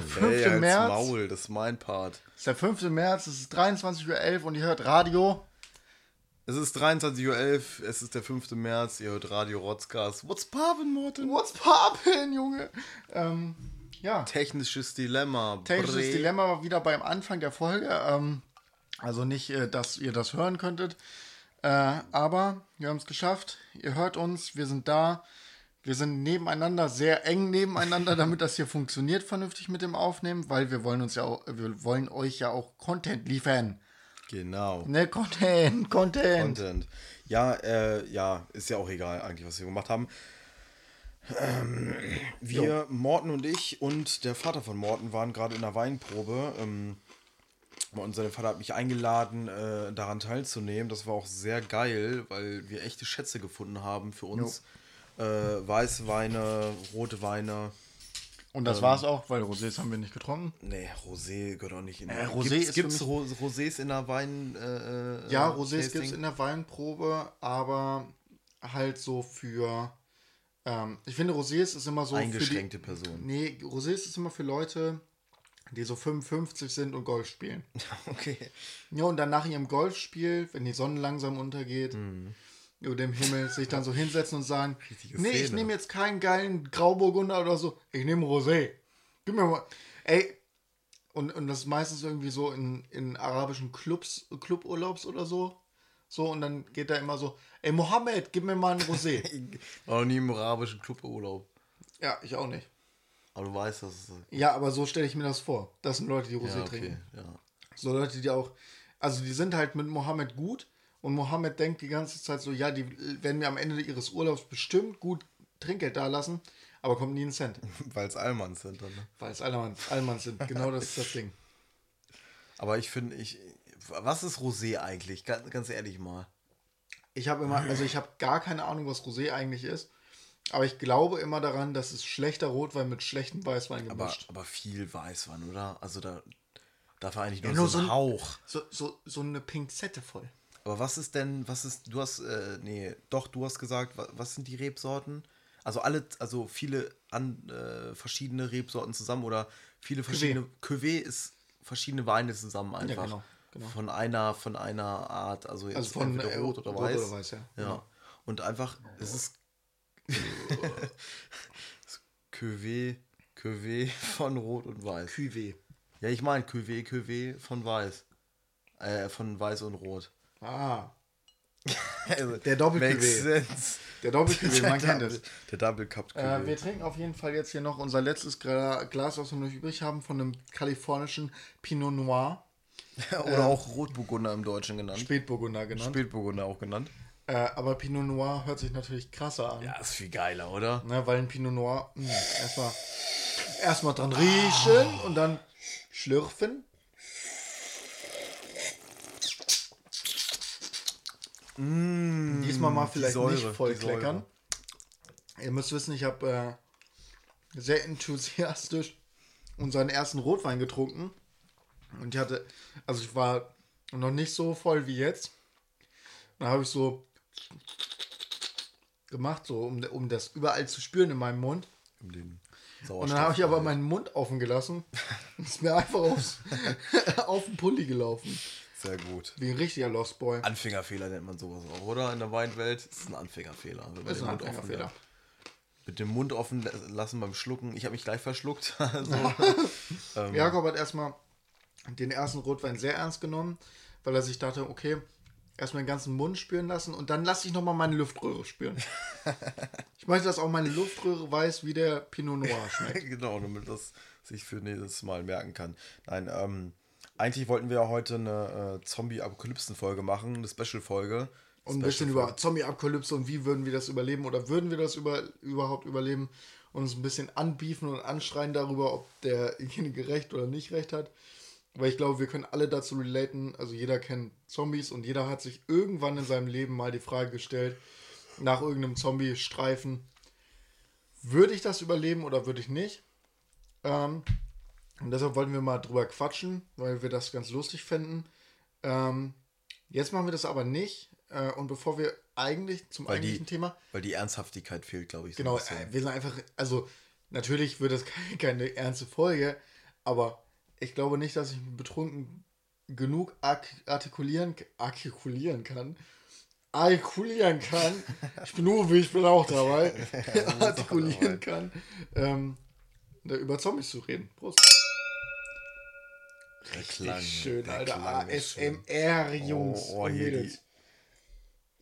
Der 5. Ey, als März. Maul, das ist mein Part. Es ist der 5. März, es ist 23.11 Uhr und ihr hört Radio. Es ist 23.11 Uhr, es ist der 5. März, ihr hört Radio Rotzcast. What's poppin', Morten? What's poppin', Junge? Ähm, ja, Technisches Dilemma. technisches Bre- Dilemma war wieder beim Anfang der Folge. Ähm, also nicht, äh, dass ihr das hören könntet. Äh, aber wir haben es geschafft. Ihr hört uns, wir sind da. Wir sind nebeneinander, sehr eng nebeneinander, damit das hier funktioniert vernünftig mit dem Aufnehmen, weil wir wollen uns ja auch, wir wollen euch ja auch Content liefern. Genau. Ne, Content, Content. Content. Ja, äh, ja, ist ja auch egal eigentlich, was wir gemacht haben. Ähm, wir, Morten und ich und der Vater von Morten waren gerade in der Weinprobe. Ähm, und sein Vater hat mich eingeladen, äh, daran teilzunehmen. Das war auch sehr geil, weil wir echte Schätze gefunden haben für uns. Äh, Weißweine, rote Weine. Und das war's auch, weil Rosés haben wir nicht getrunken. Nee, Rosé gehört auch nicht in Äh, Rosé Gibt's, ist für gibt's Ro Rosés in der Wein? Äh, Ja, äh, Rosés Tasting? gibt es in der Weinprobe, aber halt so für. Ähm, ich finde, Rosés ist immer so. Eingeschränkte Personen. Nee, Rosés ist immer für Leute, die so 55 sind und Golf spielen. Okay. Ja, und dann nach ihrem Golfspiel, wenn die Sonne langsam untergeht, über dem Himmel, sich dann so hinsetzen und sagen: Richtige Nee, ich Szene. nehme jetzt keinen geilen Grauburgunder oder so, ich nehme Rosé. Gib mir mal. Ey, und, und das ist meistens irgendwie so in, in arabischen Clubs, Cluburlaubs oder so. So, und dann geht da immer so, ey Mohammed, gib mir mal ein Rosé. War noch nie im arabischen Cluburlaub. ja, ich auch nicht. Aber du weißt, dass es. Ja, aber so stelle ich mir das vor. Das sind Leute, die Rosé Ja, okay. trinken. Ja. So Leute, die auch, also die sind halt mit Mohammed gut und Mohammed denkt die ganze Zeit so, ja, die werden mir am Ende ihres Urlaubs bestimmt gut Trinkgeld da lassen, aber kommt nie ein Cent. Weil es Allmanns sind dann. Ne? Weil es Allmanns, Allmanns sind. Genau das ist das Ding. Aber ich finde, ich. Was ist Rosé eigentlich? Ganz, ganz ehrlich mal. Ich habe immer, also ich habe gar keine Ahnung, was Rosé eigentlich ist. Aber ich glaube immer daran, dass es schlechter Rotwein mit schlechtem Weißwein Aber, gemischt. aber viel Weißwein, oder? Also da darf eigentlich nur, Ja, nur so ein so ein- Hauch. So, so, so eine Pinzette voll. Aber was ist denn, was ist, du hast, äh, nee, doch, du hast gesagt, wa- was sind die Rebsorten? Also alle, also viele an, äh, verschiedene Rebsorten zusammen oder viele verschiedene, Cuvée ist verschiedene Weine zusammen einfach. genau, genau. Von einer, von einer Art, also jetzt Also von äh, rot oder rot weiß. oder weiß, ja. Ja. Und einfach, es ist Cuvée, Cuvée von Rot und Weiß. Cuvée. Ja, ich meine Cuvée, Cuvée von Weiß. Äh, von Weiß und Rot. Ah, Also, Der sense. der Doppelcuvée, man kennt es. Der Double Cup Äh, wir trinken auf jeden Fall jetzt hier noch unser letztes Glas, was wir noch übrig haben, von einem kalifornischen Pinot Noir, Oder auch Rotburgunder im Deutschen genannt. Spätburgunder genannt. Spätburgunder auch genannt. äh, aber Pinot Noir hört sich natürlich krasser an. Ja, ist viel geiler, oder? Ne, weil ein Pinot Noir mh, erstmal erstmal dran riechen und dann schlürfen. Diesmal mal vielleicht Säure, nicht voll kleckern. Ihr müsst wissen, ich habe äh, sehr enthusiastisch unseren ersten Rotwein getrunken. Und ich hatte, also ich war noch nicht so voll wie jetzt. Dann habe ich so gemacht, so um, um das überall zu spüren in meinem Mund. Um den Und dann habe ich aber meinen Mund offen gelassen. ist mir einfach aufs, auf den Pulli gelaufen. Sehr gut. Wie ein richtiger Lost Boy. Anfängerfehler nennt man sowas auch, oder? In der Weinwelt ist ein Anfängerfehler. wenn man ist den ein Mund offen Anfängerfehler. lässt. Mit dem Mund offen la- lassen beim Schlucken. Ich habe mich gleich verschluckt. Also, Jakob hat erstmal den ersten Rotwein sehr ernst genommen, weil er sich dachte, okay, erstmal den ganzen Mund spüren lassen und dann lasse ich nochmal meine Luftröhre spüren. ich möchte, dass auch meine Luftröhre weiß, wie der Pinot Noir schmeckt. genau, damit das sich für nächstes Mal merken kann. Nein, ähm, eigentlich wollten wir ja heute eine äh, Zombie-Apokalypsen-Folge machen, eine Special-Folge. Und ein bisschen über Zombie-Apokalypse und wie würden wir das überleben oder würden wir das über, überhaupt überleben und uns ein bisschen anbiefen und anschreien darüber, ob derjenige recht oder nicht recht hat. Weil ich glaube, wir können alle dazu relaten. Also jeder kennt Zombies und jeder hat sich irgendwann in seinem Leben mal die Frage gestellt, nach irgendeinem Zombie-Streifen, würde ich das überleben oder würde ich nicht? Ähm, und deshalb wollten wir mal drüber quatschen, weil wir das ganz lustig fänden. Ähm, jetzt machen wir das aber nicht. Äh, und bevor wir eigentlich zum Weil die, eigentlichen Thema, weil die Ernsthaftigkeit fehlt, glaube ich. So genau, äh, wir sind einfach, also natürlich wird das keine, keine ernste Folge, aber ich glaube nicht, dass ich betrunken genug artikulieren, artikulieren kann. Artikulieren kann. Ich bin Uwe, ich bin auch dabei. artikulieren kann. Ähm, über Zombies zu reden. Prost. Der Klang, schön, Alter. ASMR, Jungs oh, oh, und Mädels.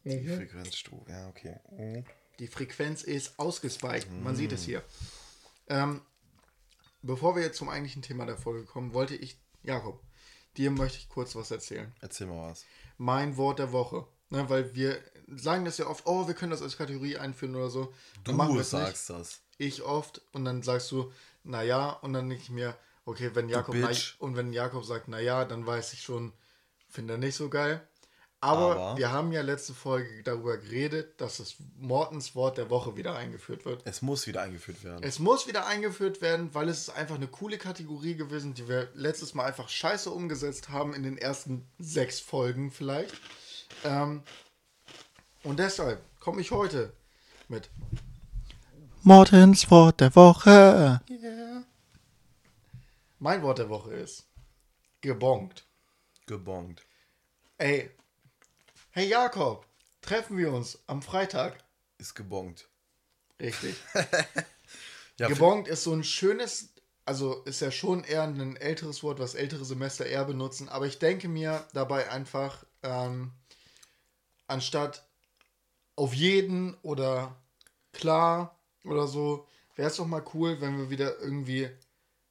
Die, die mhm. Frequenzstufe, ja, okay. Mhm. Die Frequenz ist ausgespeichert. Mhm. Man sieht es hier. Ähm, bevor wir jetzt zum eigentlichen Thema der Folge kommen, wollte ich, Jakob, dir möchte ich kurz was erzählen. Erzähl mal was. Mein Wort der Woche. Ne, weil wir sagen das ja oft, oh, wir können das als Kategorie einführen oder so. Du sagst nicht. das. Ich oft und dann sagst du, naja, und dann denke ich mir, okay, wenn Jakob na, und wenn Jakob sagt, naja, dann weiß ich schon, finde er nicht so geil. Aber, Aber, wir haben ja letzte Folge darüber geredet, dass das Mortens Wort der Woche wieder eingeführt wird. Es muss wieder eingeführt werden. Es muss wieder eingeführt werden, weil es ist einfach eine coole Kategorie gewesen, die wir letztes Mal einfach scheiße umgesetzt haben in den ersten sechs Folgen vielleicht. Ähm, und deshalb komme ich heute mit Mortens Wort der Woche. Yeah. Mein Wort der Woche ist gebongt. Gebongt. Ey, hey Jakob, treffen wir uns am Freitag. Ist gebongt. Richtig. ja, gebongt ist so ein schönes, also ist ja schon eher ein älteres Wort, was ältere Semester eher benutzen, aber ich denke mir dabei einfach, ähm, anstatt auf jeden oder klar oder so, wäre es doch mal cool, wenn wir wieder irgendwie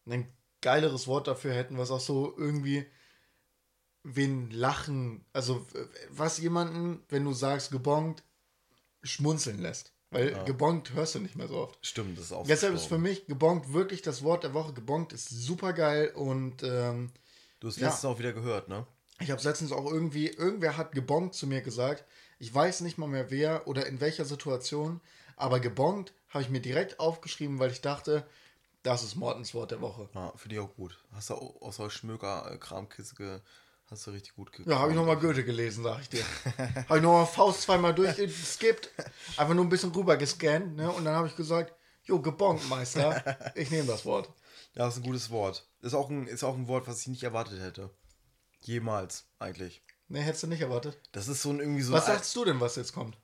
ein geileres Wort dafür hätten, was auch so irgendwie wen lachen, also was jemanden, wenn du sagst gebongt, schmunzeln lässt. Weil ja. gebongt hörst du nicht mehr so oft. Stimmt, das ist auch. Deshalb ist für mich gebongt wirklich das Wort der Woche. Gebongt ist super geil und. Ähm, du hast ja. letztens auch wieder gehört, ne? Ich habe letztens auch irgendwie, irgendwer hat gebongt zu mir gesagt. Ich weiß nicht mal mehr wer oder in welcher Situation, aber gebongt habe ich mir direkt aufgeschrieben, weil ich dachte, das ist Mortens Wort der Woche. Ja, für dich auch gut. Hast du außer Schmöker-Kramkiste ge Hast du richtig gut geguckt. Ja, habe ich nochmal Goethe gelesen, sag ich dir. habe ich nochmal Faust zweimal durchgeskippt, einfach nur ein bisschen rüber gescannt, ne? Und dann habe ich gesagt, jo, gebongt, Meister. Ich nehme das Wort. Ja, das ist ein gutes Wort. Ist auch ein, ist auch ein Wort, was ich nicht erwartet hätte. Jemals, eigentlich. Ne, hättest du nicht erwartet. Das ist so ein irgendwie so. Was sagst du denn, was jetzt kommt?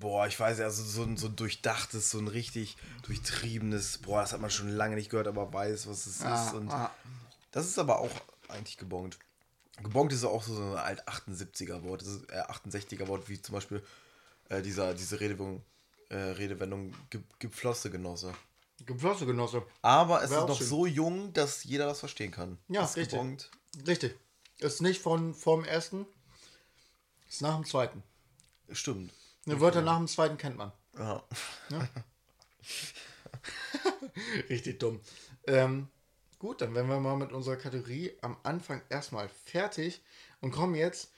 Boah, ich weiß, also so ein, so ein durchdachtes, so ein richtig durchtriebenes, boah, das hat man schon lange nicht gehört, aber weiß, was es ah, ist. Und ah. Das ist aber auch eigentlich gebongt. Gebongt ist auch so ein alt 78er Wort, das äh, 68er Wort, wie zum Beispiel äh, dieser, diese Redewendung, äh, Redewendung ge Gepflosse Genosse. Gepflosse Genosse. Aber es Wär ist noch schön. so jung, dass jeder das verstehen kann. Ja, ist richtig. Gebongt. Richtig. Ist nicht von vom ersten, ist nach dem zweiten. Stimmt. Eine Wörter nach dem zweiten kennt man. Ja. ja? Richtig dumm. Ähm, Gut, dann werden wir mal mit unserer Kategorie am Anfang erstmal fertig und kommen jetzt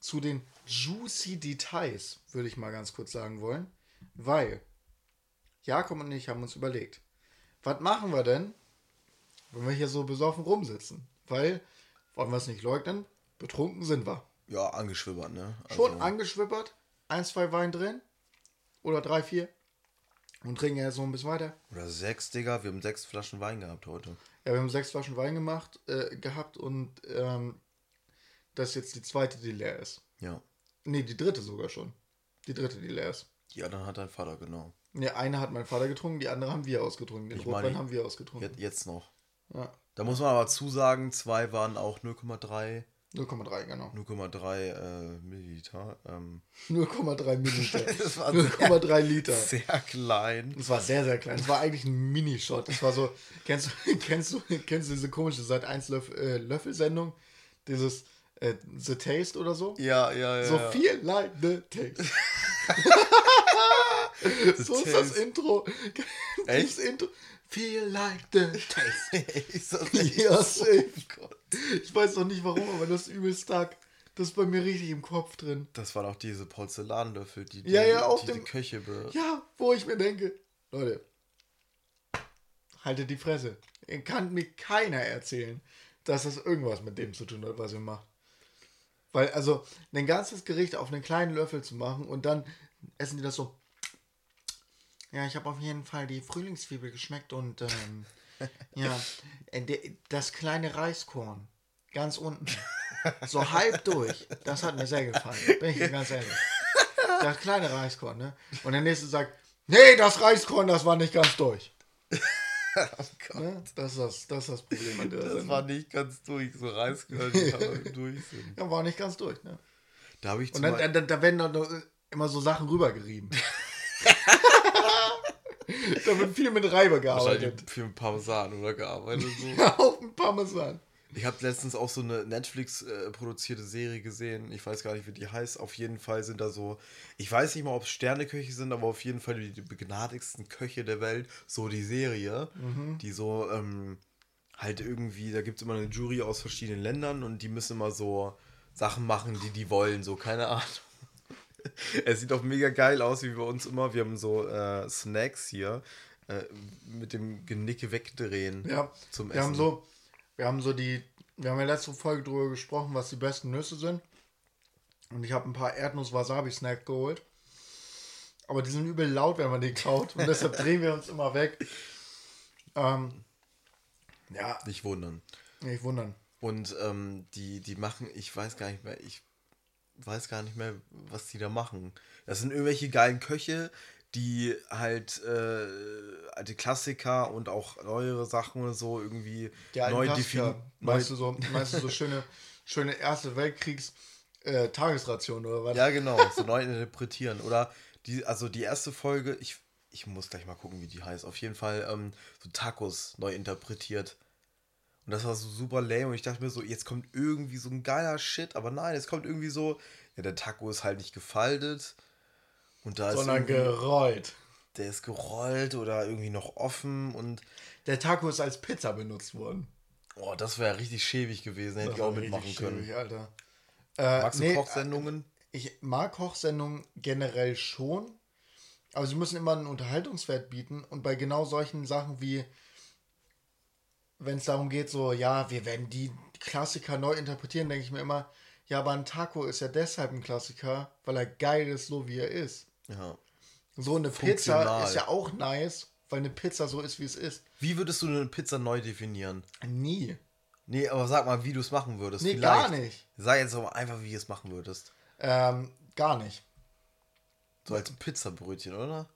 zu den juicy Details, würde ich mal ganz kurz sagen wollen. Weil Jakob und ich haben uns überlegt, was machen wir denn, wenn wir hier so besoffen rumsitzen? Weil, wollen wir es nicht leugnen, betrunken sind wir. Ja, angeschwippert, ne? Also Schon angeschwippert, ein, zwei Wein drin oder drei, vier und trinken jetzt noch ein bisschen weiter. Oder sechs, Digga, wir haben sechs Flaschen Wein gehabt heute. Ja, wir haben sechs Flaschen Wein gemacht, äh, gehabt und ähm, das ist jetzt die zweite, die leer ist. Ja. Nee, die dritte sogar schon. Die dritte, die leer ist. Die andere hat dein Vater, genau. Ne, eine hat mein Vater getrunken, die andere haben wir ausgetrunken. Den ich Rotwein meine, haben wir ausgetrunken. Jetzt noch. Ja. Da muss man aber zusagen, zwei waren auch 0,3. 0,3, genau. 0,3 äh, Milliliter. Ähm. 0,3 Milliliter. 0,3 Liter. Sehr klein. Das war sehr, sehr klein. Das war eigentlich ein Minishot. Das war so, kennst du, kennst du, kennst du diese komische Seit 1 Löff, äh, Löffelsendung? Dieses äh, The Taste oder so? Ja, ja, ja. So viel like the taste. so ist das Intro. Echt? Das Intro. Feel like the taste. ist das ja, safe. Oh ich weiß noch nicht warum, aber das ist übelst stark. Das ist bei mir richtig im Kopf drin. Das waren auch diese Porzellanlöffel, die, die, ja, ja, auf die, dem, Köche be Ja, wo ich mir denke, Leute, haltet die Fresse. Kann mir keiner erzählen, dass das irgendwas mit dem zu tun hat, was ihr macht. Weil, also, ein ganzes Gericht auf einen kleinen Löffel zu machen und dann essen die das so Ja, ich habe auf jeden Fall die Frühlingszwiebel geschmeckt und ähm, ja, das kleine Reiskorn, ganz unten, so halb durch, das hat mir sehr gefallen, bin ich ganz ehrlich. Das kleine Reiskorn, ne? Und der nächste sagt, nee, das Reiskorn, das war nicht ganz durch. Ne? Das, ist das, das ist das Problem an der Das Sendung. war nicht ganz durch, so Reiskörner, die durch sind. Ja, war nicht ganz durch, ne? Da habe ich Und dann, dann, da werden dann immer so Sachen rübergerieben. da wird viel mit Reibe gearbeitet. für ein Parmesan oder gearbeitet. So. Ja, auf dem Parmesan. Ich habe letztens auch so eine Netflix-produzierte Serie gesehen. Ich weiß gar nicht, wie die heißt. Auf jeden Fall sind da so, ich weiß nicht mal, ob es Sterneköche sind, aber auf jeden Fall die, begnadigsten Köche der Welt. So die Serie, die so ähm, halt irgendwie, da gibt es immer eine Jury aus verschiedenen Ländern und die müssen immer so Sachen machen, die die wollen. So, keine Ahnung. Es sieht auch mega geil aus, wie bei uns immer. Wir haben so äh, Snacks hier äh, mit dem Genicke wegdrehen Ja, zum wir Essen. haben so, wir haben so die, wir haben ja letzte Folge drüber gesprochen, was die besten Nüsse sind. Und ich habe ein paar Erdnuss-Wasabi-Snack geholt. Aber die sind übel laut, wenn man die kaut. Und deshalb drehen wir uns immer weg. Ähm, ja, Nicht wundern. nicht wundern. Und ähm, die, die machen, ich weiß gar nicht mehr, ich weiß gar nicht mehr, was die da machen. Das sind irgendwelche geilen Köche, die halt äh, alte Klassiker und auch neuere Sachen oder so irgendwie alten neu definieren. Meinst du so, meinst du so schöne, schöne Erste Weltkriegs äh, Tagesration oder was? Ja, genau, so neu interpretieren. Oder die, also die erste Folge, ich, ich muss gleich mal gucken, wie die heißt. Auf jeden Fall ähm, so Tacos neu interpretiert. Und das war so super lame. Und ich dachte mir so, jetzt kommt irgendwie so ein geiler Shit. Aber nein, es kommt irgendwie so, ja, der Taco ist halt nicht gefaltet. Und da Sondern ist gerollt. der ist gerollt oder irgendwie noch offen. Und Der Taco ist als Pizza benutzt worden. oh, das wäre richtig schäbig gewesen. Hätte ich auch mitmachen können. schwierig, Alter. Äh, Magst du nee, Kochsendungen? Ich mag Kochsendungen generell schon, aber sie müssen immer einen Unterhaltungswert bieten und bei genau solchen Sachen wie, wenn es darum geht, so, ja, wir werden die Klassiker neu interpretieren, denke ich mir immer, ja, aber ein Taco ist ja deshalb ein Klassiker, weil er geil ist, so wie er ist. Ja. So eine Funktional. Pizza ist ja auch nice, weil eine Pizza so ist, wie es ist. Wie würdest du eine Pizza neu definieren? Nie. Nee, aber sag mal, wie du es machen würdest. Nee, Vielleicht. gar nicht. Sag jetzt aber einfach, wie du es machen würdest. Ähm, gar nicht. So als Pizzabrötchen, oder?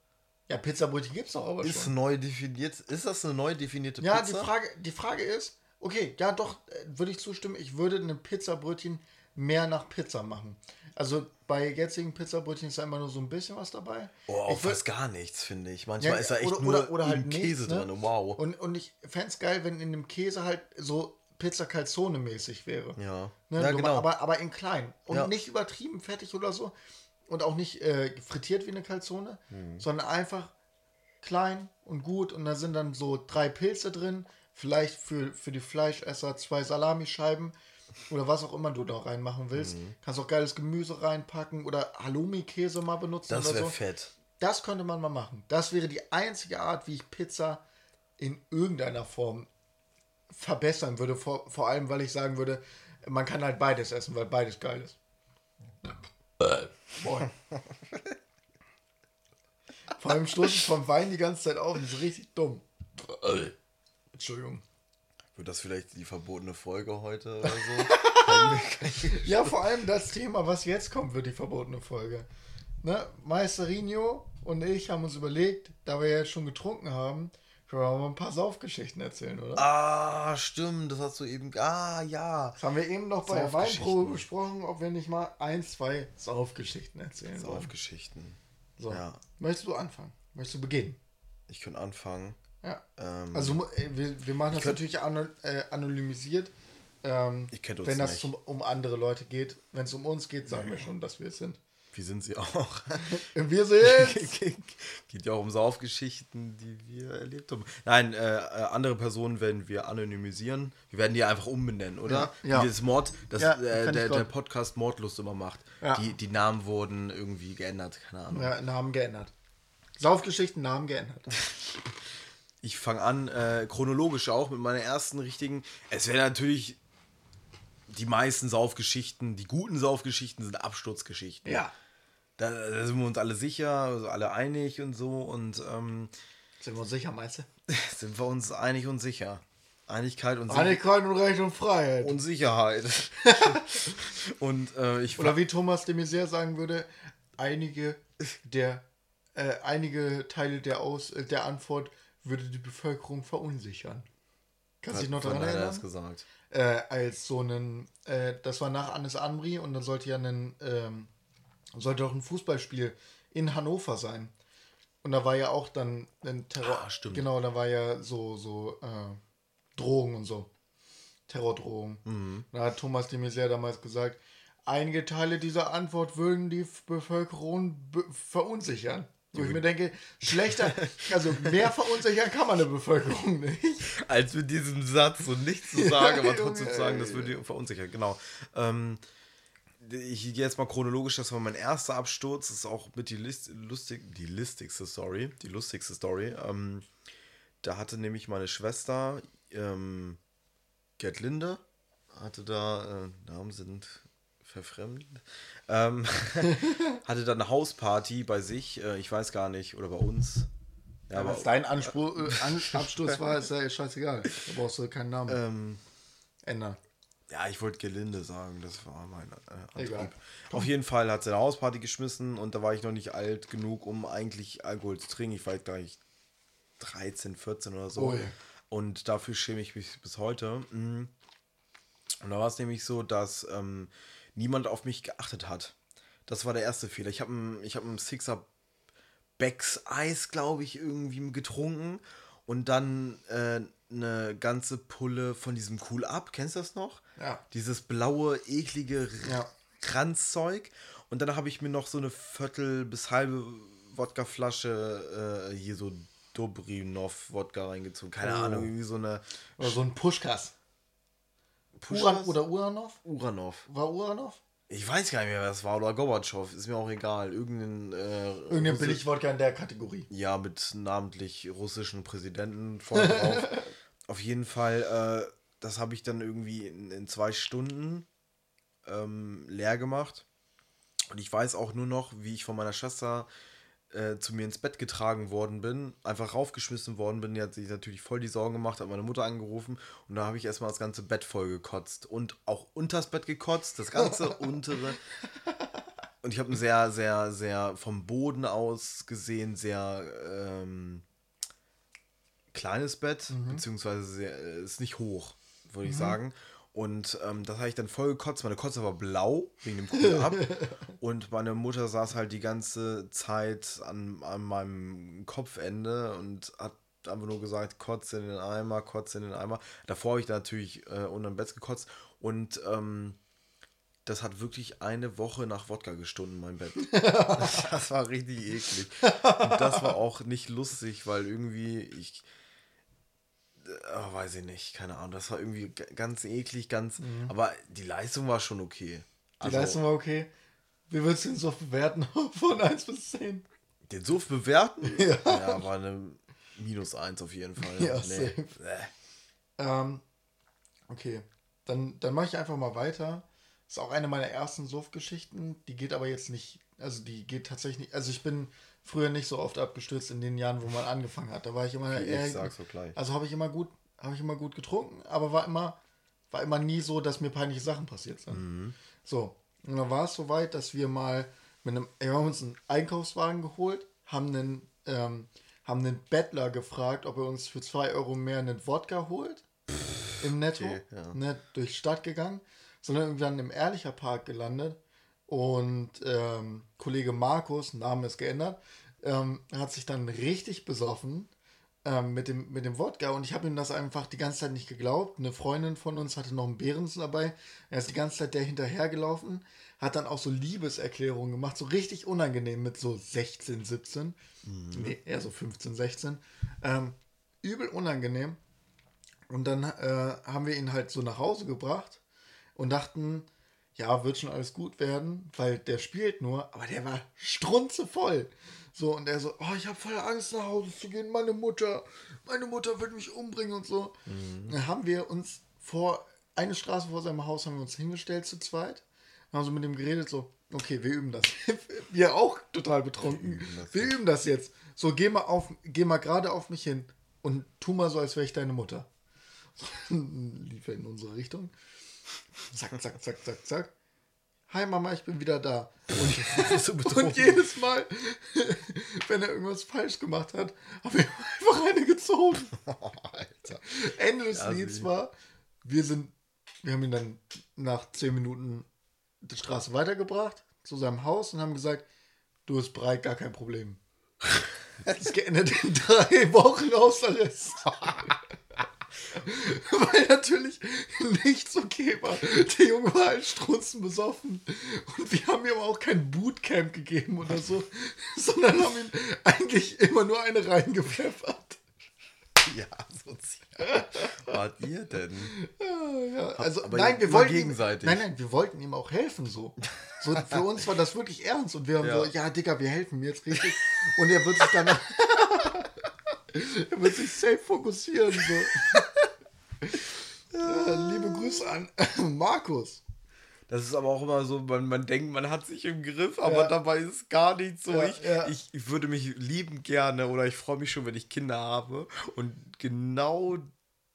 Ja, Pizzabrötchen gibt's doch aber Ist schon. neu definiert. Ist das eine neu definierte Ja, die Pizza? Frage, die Frage ist, okay, ja doch, äh, würde ich zustimmen, ich würde eine Pizzabrötchen mehr nach Pizza machen. Also bei jetzigen Pizzabrötchen ist da immer nur so ein bisschen was dabei. Oh, auch fast gar nichts, finde ich. Manchmal Ja, ist da echt oder- nur oder- oder halt irgendein nichts, Käse ne? drin. Wow. Und, und ich fände es geil, wenn in dem Käse halt so Pizza Calzone mäßig wäre. ja. Ne, ja, genau. aber, aber in klein. Und Ja. nicht übertrieben fettig oder so. Und auch nicht äh, frittiert wie eine Calzone, Hm. sondern einfach klein und gut. Und da sind dann so drei Pilze drin. Vielleicht für, für die Fleischesser zwei Salamischeiben oder was auch immer du da reinmachen willst. Hm. Kannst auch geiles Gemüse reinpacken oder Halloumi-Käse mal benutzen das wäre so. fett. Das könnte man mal machen. Das wäre die einzige Art, wie ich Pizza in irgendeiner Form verbessern würde. Vor, vor allem, weil ich sagen würde, man kann halt beides essen, weil beides geil ist. Boah. Vor allem ich vom Wein die ganze Zeit auf. Das ist richtig dumm. Entschuldigung. Wird das vielleicht die verbotene Folge heute oder so? Ja, vor allem das Thema, was jetzt kommt, wird die verbotene Folge. Ne? Maesterinho und ich haben uns überlegt, da wir ja jetzt schon getrunken haben, können wir mal ein paar Saufgeschichten erzählen, oder? ah, stimmt. Das hast du eben. Ah, ja. Das haben wir eben noch bei der. Weinprobe besprochen, ob wir nicht mal ein, zwei Saufgeschichten erzählen. Saufgeschichten. So. Ja. Möchtest du anfangen? Möchtest du beginnen? Ich könnte anfangen. Ja. Ähm, Also äh, wir, wir machen das könnt- natürlich äh, anonymisiert. Ähm, Ich kennt uns wenn das nicht. zum, um andere Leute geht. Wenn es um uns geht, sagen wir schon, dass wir es sind. Wie sind sie auch? Wir sind Geht ja auch um Saufgeschichten, die wir erlebt haben. Nein, äh, äh, andere Personen werden wir anonymisieren. Wir werden die einfach umbenennen, oder? Ja. Wie das Mord, das Ja, äh, der, der Podcast Mordlust immer macht. Ja. Die, die Namen wurden irgendwie geändert, keine Ahnung. Ja, Namen geändert. Saufgeschichten, Namen geändert. Ich fange an, äh, chronologisch auch mit meiner ersten richtigen. Es wäre natürlich die meisten Saufgeschichten, die guten Saufgeschichten sind Absturzgeschichten. Ja. Da, da sind wir uns alle sicher, also alle einig und so und ähm, Sind wir uns sicher, meinst du? sind wir uns einig und sicher. Einigkeit und, Einigkeit und Recht und Freiheit. und Sicherheit. und äh, ich Oder wie Thomas de Maizière sagen würde, einige der äh, einige Teile der Aus äh, der Antwort würde die Bevölkerung verunsichern. Kannst du dich noch daran hat er erinnern? das gesagt? Äh, als so einen, äh, das war nach Annes Amri und dann sollte ja ein, ähm, sollte auch ein Fußballspiel in Hannover sein. Und da war ja auch dann ein Terror. Ah, stimmt. Genau, da war ja so, so äh, Drohungen und so. Terrordrohungen. Mhm. Da hat Thomas de Maizière damals gesagt, einige Teile dieser Antwort würden die Bevölkerung be verunsichern. Wo ich mir denke, schlechter, also mehr verunsichern kann man eine Bevölkerung nicht. Als mit diesem Satz und nichts zu sagen, aber trotzdem zu sagen, das würde die verunsichern. Genau. Ähm, ich gehe jetzt mal chronologisch, das war mein erster Absturz, das ist auch mit die, List, lustig, die lustigste Story, die lustigste Story. Ähm, da hatte nämlich meine Schwester, ähm, Gertlinde, hatte da, äh, Namen sind verfremdet, ähm, hatte da eine Hausparty bei sich, äh, ich weiß gar nicht, oder bei uns. Ja, Was dein Anspruch, äh, An Absturz war, ist ja scheißegal. Da brauchst du keinen Namen ähm, ändern. Ja, ich wollte Gelinde sagen, das war mein äh. Antrieb. Auf jeden Fall hat sie eine Hausparty geschmissen und da war ich noch nicht alt genug, um eigentlich Alkohol zu trinken. Ich war nicht 13, 14 oder so. Ui. Und dafür schäme ich mich bis heute. Mhm. Und da war es nämlich so, dass ähm, niemand auf mich geachtet hat. Das war der erste Fehler. Ich habe ein, ich hab ein Sixer Becks Eis, glaube ich, irgendwie getrunken und dann äh, eine ganze Pulle von diesem Cool Up. Kennst du das noch? Ja. Dieses blaue, eklige Ja. Kranzzeug. Und dann habe ich mir noch so eine Viertel bis halbe Wodkaflasche äh, hier so Dobrinov Wodka reingezogen. Keine Oh. Ahnung, irgendwie so eine Oder so ein Pushkas. Uran oder Uranov? Uranov. War Uranov? Ich weiß gar nicht mehr, wer das war. Oder Gorbatschow. Ist mir auch egal. Irgendein. Äh, Irgendein Russi- Billigwodka in der Kategorie. Ja, mit namentlich russischen Präsidenten vorne drauf. Auf jeden Fall, äh, das habe ich dann irgendwie in, in zwei Stunden ähm, leer gemacht. Und ich weiß auch nur noch, wie ich von meiner Schwester äh, zu mir ins Bett getragen worden bin, einfach raufgeschmissen worden bin. Die hat sich natürlich voll die Sorgen gemacht, hat meine Mutter angerufen und da habe ich erstmal das ganze Bett voll gekotzt und auch unters Bett gekotzt, das ganze untere. Und ich habe ein sehr, sehr, sehr vom Boden aus gesehen, sehr ähm, kleines Bett, beziehungsweise sehr, äh, ist nicht hoch, würde ich sagen. Und ähm, das habe ich dann voll gekotzt. Meine Kotze war blau, wegen dem Cool Up. und meine Mutter saß halt die ganze Zeit an, an meinem Kopfende und hat einfach nur gesagt, kotze in den Eimer, kotze in den Eimer. Davor habe ich da natürlich äh, unter dem Bett gekotzt. Und ähm, das hat wirklich eine Woche nach Wodka gestunden, mein Bett. das war richtig eklig. Und das war auch nicht lustig, weil irgendwie ich. Äh, weiß ich nicht, keine Ahnung. Das war irgendwie ganz eklig, ganz. Aber die Leistung war schon okay. Mhm. Die Also, Leistung war okay. Wie würdest du den so bewerten von 1 bis 10? Den Suff bewerten? Ja. ja, war eine minus eins auf jeden Fall. Ja, nee. safe. Äh. Ähm, okay, dann, dann mache ich einfach mal weiter. Ist auch eine meiner ersten Suff-Geschichten. Die geht aber jetzt nicht, also die geht tatsächlich nicht. Also ich bin früher nicht so oft abgestürzt in den Jahren, wo man angefangen hat. Da war ich immer Okay, eher, ich sag's so gleich. also habe ich immer gut, habe ich immer gut getrunken, aber war immer, war immer nie so, dass mir peinliche Sachen passiert sind. Mhm. So, und dann war es soweit, dass wir mal mit einem, wir haben uns einen Einkaufswagen geholt, haben einen, ähm, haben einen Bettler gefragt, ob er uns für 2 Euro mehr einen Wodka holt. Im Netto. okay, ja. ne, durch die Stadt gegangen, sondern irgendwann im Ehrlicher Park gelandet. Und ähm, Kollege Markus, Name ist geändert, ähm, hat sich dann richtig besoffen ähm, mit, dem, mit dem Wodka und ich habe ihm das einfach die ganze Zeit nicht geglaubt. Eine Freundin von uns hatte noch einen Behrensen dabei. Er ist die ganze Zeit der hinterhergelaufen, hat dann auch so Liebeserklärungen gemacht, so richtig unangenehm mit so 16, 17. Nee, eher so 15, 16. Ähm, übel unangenehm. Und dann äh, haben wir ihn halt so nach Hause gebracht und dachten, ja, wird schon alles gut werden, weil der spielt nur, aber der war strunzevoll. So, und er so, oh, ich habe voll Angst, nach Hause zu gehen, meine Mutter, meine Mutter wird mich umbringen und so. Dann haben wir uns vor, eine Straße vor seinem Haus haben wir uns hingestellt zu zweit haben so mit ihm geredet, so, okay, wir üben das. wir auch total betrunken. Wir üben das, wir üben das jetzt. So, geh mal auf, geh mal gerade auf mich hin und tu mal so, als wäre ich deine Mutter. Lief er in unsere Richtung. Zack, zack, zack, zack, zack. Hi Mama, ich bin wieder da. Und, so und jedes Mal, wenn er irgendwas falsch gemacht hat, habe ich einfach eine gezogen. Oh, Alter. Ende des ja, Lieds war, wir sind, wir haben ihn dann nach zehn Minuten die Straße weitergebracht zu seinem Haus und haben gesagt, du bist breit, gar kein Problem. Es geendet in drei Wochen Hausarrest. Weil natürlich nichts okay war. Der Junge war halt strunzen besoffen. Und wir haben ihm auch kein Bootcamp gegeben oder so, sondern haben ihm eigentlich immer nur eine reingepfeffert. Ja, sozial. Wart ihr denn? Ja, ja. Also, Aber nein, wir wollten gegenseitig. Ihm, nein, nein, wir wollten ihm auch helfen so. so. Für uns war das wirklich ernst und wir haben ja. so, ja, Digga, wir helfen mir jetzt richtig. Und er wird sich dann er wird sich safe fokussieren so. Ja, liebe Grüße an Markus. Das ist aber auch immer so, man, man denkt, man hat sich im Griff, aber ja. dabei ist gar nicht so. Ja, ich, ja. Ich, ich würde mich lieben gerne oder ich freue mich schon, wenn ich Kinder habe. Und genau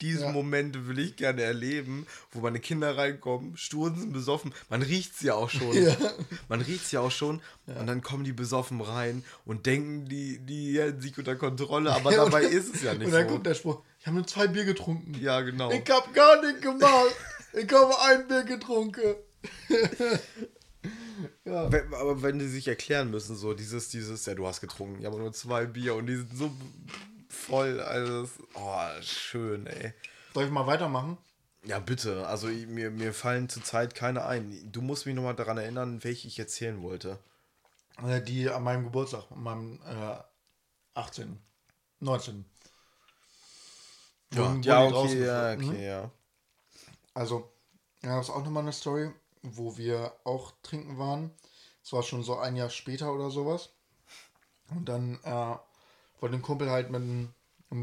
diese Momente will ich gerne erleben, wo meine Kinder reinkommen, Sturzen besoffen. Man riecht sie ja auch schon. Man riecht sie ja auch schon. Und dann kommen die besoffen rein und denken, die, die hätten sich unter Kontrolle, aber dabei ist es ja nicht so. Und dann so. kommt der Spruch, ich habe nur zwei Bier getrunken. Ja, genau. Ich habe gar nicht gemacht. Ich habe ein Bier getrunken. ja. Aber wenn die sich erklären müssen, so dieses, dieses, ja, du hast getrunken, ich habe nur zwei Bier und die sind so voll, also, oh, schön, ey. Soll ich mal weitermachen? Ja, bitte. Also mir, mir fallen zurzeit keine ein. Du musst mich nochmal daran erinnern, welche ich erzählen wollte. Äh, die an meinem Geburtstag, an meinem äh, 18. 19. Ja, ja okay, ja, okay, mhm. ja. Also, ja, das ist auch nochmal eine Story, wo wir auch trinken waren. Es war schon so ein Jahr später oder sowas. Und dann äh, wollte ein Kumpel halt mit dem,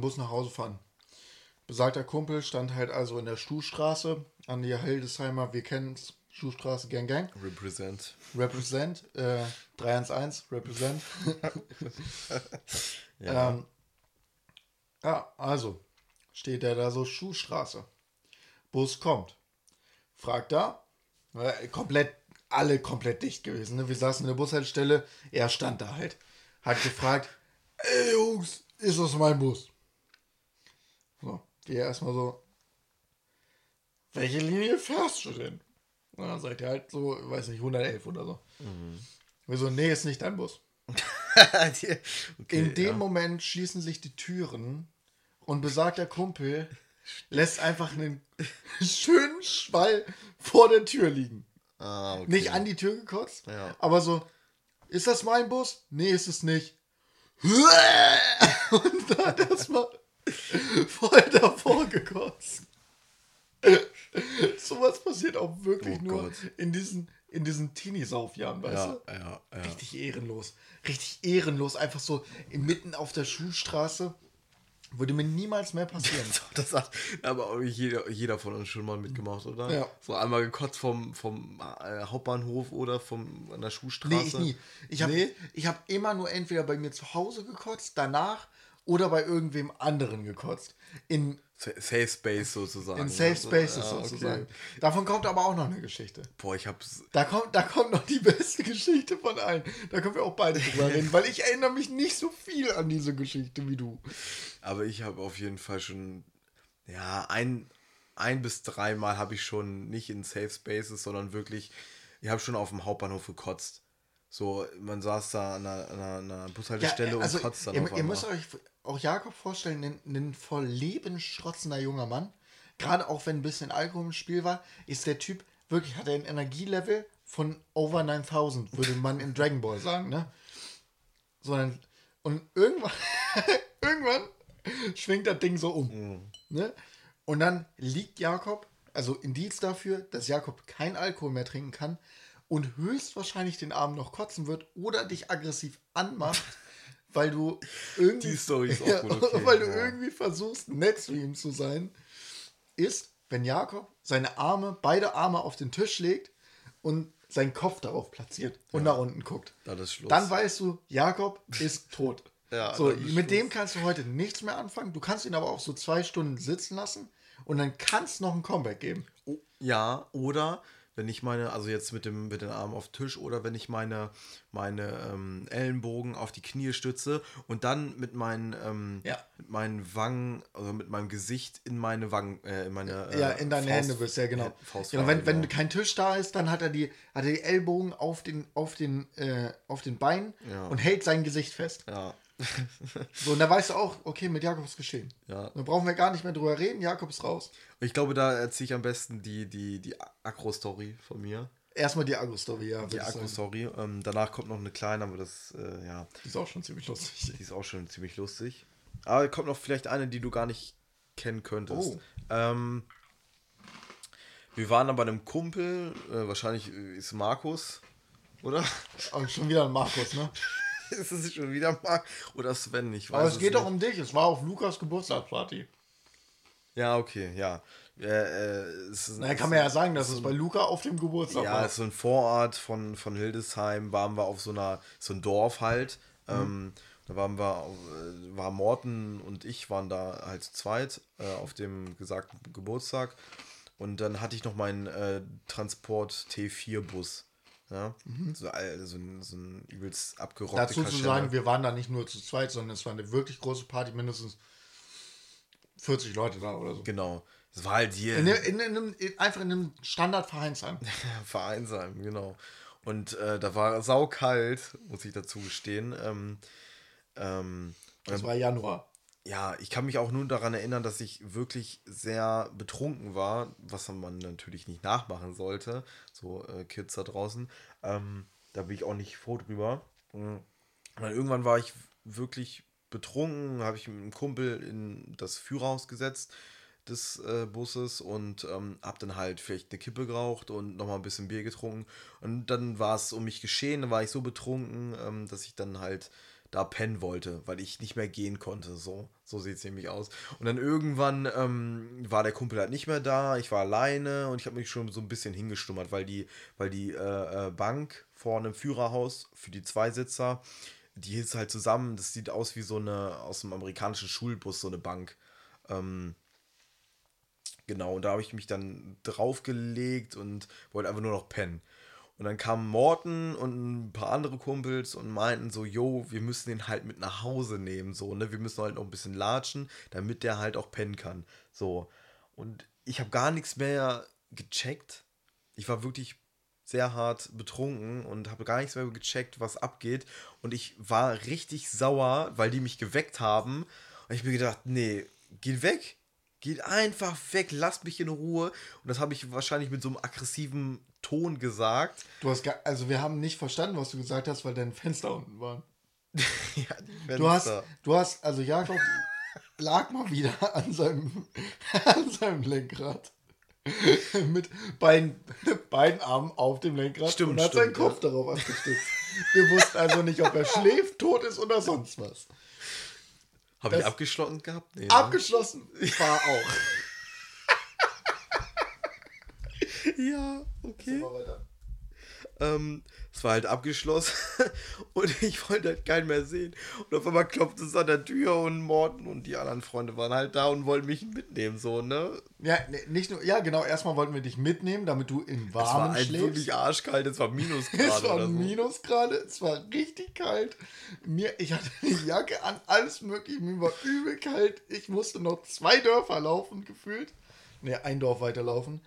Bus nach Hause fahren. Besagter Kumpel stand halt also in der Stuhlstraße an die Hildesheimer, wir kennen es, Schuhstraße Gang Gang. Represent. Represent. Äh, 311, Represent. ja. Ähm, ja, also, steht er da so Schuhstraße. Bus kommt. Fragt da. Äh, komplett, alle komplett dicht gewesen. Ne? Wir saßen in der Bushaltestelle, er stand da halt. Hat gefragt, ey Jungs, ist das mein Bus? So, wir erstmal so, welche Linie fährst du denn? Und dann sagt er halt so, weiß nicht, 111 oder so. Mhm. Wir so, nee, ist nicht dein Bus. okay, in dem ja. Moment schließen sich die Türen und besagter Kumpel lässt einfach einen schönen Schwall vor der Tür liegen. Ah, okay. Nicht an die Tür gekotzt, ja. aber so, ist das mein Bus? Nee, ist es nicht. Und da hat er mal voll davor gekotzt. Sowas passiert auch wirklich oh nur Gott. in diesen, in diesen Teenie-Saufjahren, weißt ja, du? Ja, ja. Richtig ehrenlos. Richtig ehrenlos. Einfach so mitten auf der Schulstraße würde mir niemals mehr passieren. das hat aber auch jeder, jeder von uns schon mal mitgemacht, oder? Ja. So einmal gekotzt vom, vom äh, Hauptbahnhof oder vom, an der Schuhstraße. Nee, ich nie. Ich habe nee? hab immer nur entweder bei mir zu Hause gekotzt, danach oder bei irgendwem anderen gekotzt. In Safe Space sozusagen. In Safe Spaces ja, sozusagen. Okay. Davon kommt aber auch noch eine Geschichte. Boah, ich hab's. Da kommt, da kommt noch die beste Geschichte von allen. Da können wir auch beide drüber reden, weil ich erinnere mich nicht so viel an diese Geschichte wie du. Aber ich habe auf jeden Fall schon, ja, ein, ein bis dreimal habe ich schon nicht in Safe Spaces, sondern wirklich, ich habe schon auf dem Hauptbahnhof gekotzt. So, man saß da an einer, an einer Bushaltestelle ja, also und kotzt dann ihr, auf ihr müsst euch auch Jakob vorstellen, ein, ein voll lebensschrotzender junger Mann. Gerade auch wenn ein bisschen Alkohol im Spiel war, ist der Typ wirklich, hat er ein Energielevel von over 9000, würde man in Dragon Ball sagen, ne? Sondern, und irgendwann, irgendwann schwingt das Ding so um. Mhm. Ne? Und dann liegt Jakob, also Indiz dafür, dass Jakob kein Alkohol mehr trinken kann und höchstwahrscheinlich den Abend noch kotzen wird oder dich aggressiv anmacht weil du irgendwie. Die Story ist auch gut, okay. Weil du ja. irgendwie versuchst, nett zu ihm zu sein, ist, wenn Jakob seine Arme, beide Arme auf den Tisch legt und seinen Kopf darauf platziert und nach unten guckt. Dann ist Schluss. Dann weißt du, Jakob ist tot. Ja, so, mit dem kannst du heute nichts mehr anfangen. Du kannst ihn aber auch so zwei Stunden sitzen lassen und dann kannst noch ein Comeback geben. Oh, ja, oder wenn ich meine, also jetzt mit dem mit den Armen auf den Tisch oder wenn ich meine meine ähm, Ellenbogen auf die Knie stütze und dann mit meinen ähm, Ja. mit meinen Wangen, also mit meinem Gesicht in meine Wangen, äh, in meine Ja, äh, in deine Faust- Hände bist, ja genau. Faustfarbe, genau wenn, wenn genau. kein Tisch da ist, dann hat er die, hat er die Ellbogen auf den, auf den, äh, auf den Beinen Ja. und hält sein Gesicht fest. ja, So, und da weißt du auch, okay, mit Jakob ist geschehen. ja. Da brauchen wir gar nicht mehr drüber reden, Jakob ist raus. Ich glaube, da erzähle ich am besten die die die Akro-Story von mir. Erstmal die Agro-Story, ja. Die. Akro-Story. Ähm, danach kommt noch eine kleine, aber das äh, ja, Die ist auch schon ziemlich lustig. Die ist auch schon ziemlich lustig. Aber kommt noch vielleicht eine, die du gar nicht kennen könntest. Oh. Ähm, wir waren dann bei einem Kumpel, äh, wahrscheinlich ist Markus, oder? Aber schon wieder ein Markus, ne? ist es schon wieder Mark oder Sven? Ich weiß Aber es geht doch nicht. um dich. Es war auf Lukas Geburtstagsparty. Ja, okay, ja. Äh, ist, Na, kann man ja sagen, dass es bei Luca auf dem Geburtstag Ja, war. ist so ein Vorort von, von Hildesheim, waren wir auf so einer, so ein Dorf halt. Ähm, da waren wir, äh, war Morten und ich waren da halt zu zweit äh, auf dem gesagten Geburtstag. Und dann hatte ich noch meinen äh, Transport T4-Bus. Ja? So, äh, so, ein, so ein übelst abgerockte Dazu zu Kaschemme. sagen, wir waren da nicht nur zu zweit, sondern es war eine wirklich große Party, mindestens 40 Leute da oder so. Genau. Es war halt hier. In, in, in, in, einfach in einem Standardvereinsheim. Vereinsheim, genau. Und äh, da war saukalt, muss ich dazu gestehen. Ähm, ähm, Das war Januar. Ja, ich kann mich auch nur daran erinnern, dass ich wirklich sehr betrunken war, was man natürlich nicht nachmachen sollte, so äh, Kids da draußen. Ähm, da bin ich auch nicht froh drüber. Mhm. Dann irgendwann war ich wirklich betrunken, habe ich mit einem Kumpel in das Führerhaus gesetzt des äh, Busses und ähm, habe dann halt vielleicht eine Kippe geraucht und nochmal ein bisschen Bier getrunken. Und dann war es um mich geschehen, dann war ich so betrunken, ähm, dass ich dann halt da pennen wollte, weil ich nicht mehr gehen konnte. So, so sieht es nämlich aus. Und dann irgendwann ähm, war der Kumpel halt nicht mehr da, ich war alleine und ich habe mich schon so ein bisschen hingestummert, weil die, weil die äh, äh, Bank vorne im Führerhaus für die Zweisitzer, die hielt halt zusammen. Das sieht aus wie so eine aus einem amerikanischen Schulbus, so eine Bank. Ähm, Genau, und da habe ich mich dann draufgelegt und wollte einfach nur noch pennen. Und dann kamen Morten und ein paar andere Kumpels und meinten so, yo, wir müssen den halt mit nach Hause nehmen, so, ne? Wir müssen halt noch ein bisschen latschen, damit der halt auch pennen kann. So. Und ich habe gar nichts mehr gecheckt. Ich war wirklich sehr hart betrunken und habe gar nichts mehr gecheckt, was abgeht. Und ich war richtig sauer, weil die mich geweckt haben. Und ich mir gedacht, nee, geht weg. Geht einfach weg, lasst mich in Ruhe. Und das habe ich wahrscheinlich mit so einem aggressiven Ton gesagt. Du hast gar, also wir haben nicht verstanden, was du gesagt hast, weil deine Fenster unten waren. ja, die Du hast, Fenster. du hast, also Jakob lag mal wieder an seinem, an seinem Lenkrad. Mit beiden, beiden Armen auf dem Lenkrad Stimmt, und hat stimmt, seinen Kopf darauf abgestützt. Wir wussten also nicht, ob er schläft, tot ist oder sonst was. Habe ich abgeschlossen gehabt? Nee, ne? Abgeschlossen war auch. Ja, okay. Ähm, es war halt abgeschlossen und ich wollte halt keinen mehr sehen. Und auf einmal klopft es an der Tür und Morten und die anderen Freunde waren halt da und wollten mich mitnehmen, so, ne? Ja, ne, nicht nur, ja genau, erstmal wollten wir dich mitnehmen, damit du im Es war Warmen halt schläfst. wirklich arschkalt, es war Minusgrade Es war so. Minusgrade, es war richtig kalt. Mir, ich hatte eine Jacke an, alles mögliche, mir war übel kalt. Ich musste noch zwei Dörfer laufen, gefühlt. Ne, ein Dorf weiterlaufen.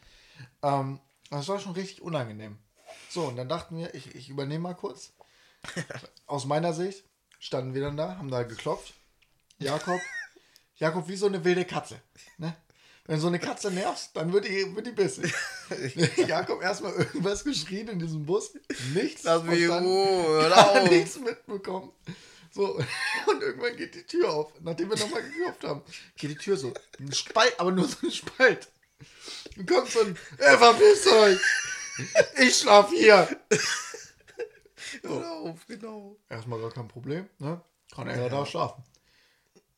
Ähm, das war schon richtig unangenehm. So, und dann dachten wir, ich, ich übernehme mal kurz. Aus meiner Sicht standen wir dann da, haben da geklopft. Jakob, Jakob wie so eine wilde Katze. Ne? Wenn so eine Katze nervt, dann wird die, wird die bissig. Jakob erstmal irgendwas geschrien in diesem Bus. Nichts. Lass mich verstanden, Ruhe, nichts mitbekommen. So, und irgendwann geht die Tür auf. Nachdem wir nochmal geklopft haben, geht die Tür so. Ein Spalt, aber nur so ein Spalt. Und kommt so ein, ey, verpisst euch! Ich schlaf hier! Auf, genau. Erstmal gar kein Problem, ne? Kann er ja da schlafen.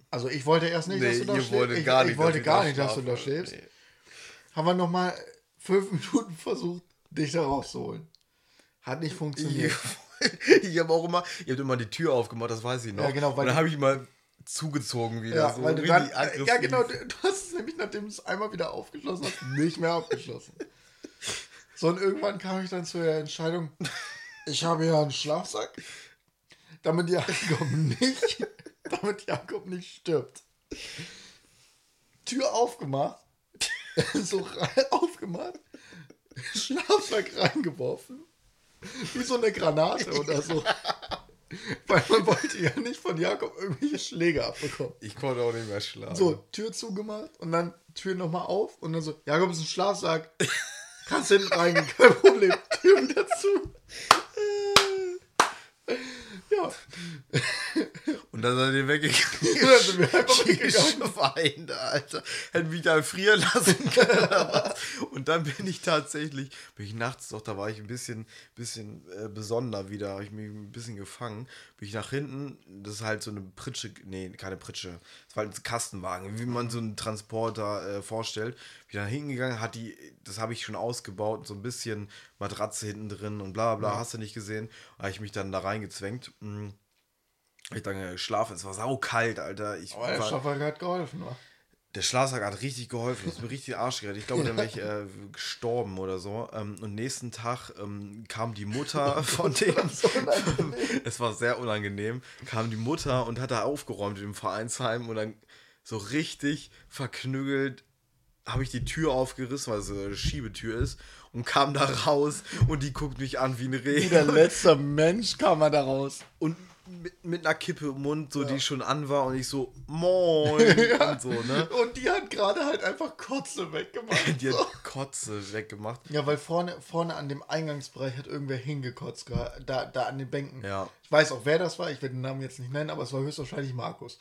Also ich wollte erst nicht, dass Nee, du da schläfst. wolltet ich, gar ich nicht, wollte dass ich gar da nicht, dass du da schläfst. Nee. Haben wir nochmal fünf Minuten versucht, dich da rauszuholen. Hat nicht funktioniert. ich habe auch immer, ihr habt immer die Tür aufgemacht, das weiß ich noch. Ja, genau, weil Und dann habe ich mal zugezogen wieder. Ja, so weil du dann, ja genau, du, du hast es nämlich, nachdem du es einmal wieder aufgeschlossen hast, nicht mehr abgeschlossen. So, und irgendwann kam ich dann zur Entscheidung, ich habe ja einen Schlafsack, damit Jakob nicht, damit Jakob nicht stirbt. Tür aufgemacht, so rein, aufgemacht, Schlafsack reingeworfen, wie so eine Granate oder so. Weil man wollte ja nicht von Jakob irgendwelche Schläge abbekommen. Ich konnte auch nicht mehr schlafen. So, Tür zugemacht und dann Tür nochmal auf und dann so, Jakob ist ein Schlafsack. Kannst hinten reingehen, kein Problem. Tür wieder zu. Ja, Und dann seid ihr weggegangen. dann sind wir einfach Die weggegangen. Schweine, Alter. Hätten mich da frieren lassen können. Und dann bin ich tatsächlich, bin ich nachts doch, da war ich ein bisschen, bisschen äh, besonder wieder, habe ich mich ein bisschen gefangen. Bin ich nach hinten, das ist halt so eine Pritsche, nee, keine Pritsche, das war halt ein Kastenwagen, wie man so einen Transporter äh, vorstellt. Bin dann hingegangen, hat die, das habe ich schon ausgebaut, so ein bisschen Matratze hinten drin und bla bla, hast du nicht gesehen. Habe ich mich dann da reingezwängt. Mm. Ich dann geschlafen, es war saukalt, Alter. Ich Aber der Schlafsack hat geholfen, wa? der Schlafsack hat richtig geholfen. Das ist mir richtig Arsch gerettet. Ich glaube, dann wäre ich äh, gestorben oder so. Ähm, und nächsten Tag ähm, kam die Mutter von dem. es war sehr unangenehm. Kam die Mutter und hat da aufgeräumt im Vereinsheim und dann so richtig verknügelt habe ich die Tür aufgerissen, weil es so eine Schiebetür ist und kam da raus und die guckt mich an wie ein Reh. Wie der letzte Mensch kam er da raus. und mit, mit einer Kippe im Mund, so die schon an war und ich so moin und so, ne? Und die hat gerade halt einfach Kotze weggemacht. Die hat Kotze weggemacht. Ja, weil vorne, vorne an dem Eingangsbereich hat irgendwer hingekotzt, da, da an den Bänken. Ja. Ich weiß auch, wer das war, ich werde den Namen jetzt nicht nennen, aber es war höchstwahrscheinlich Markus.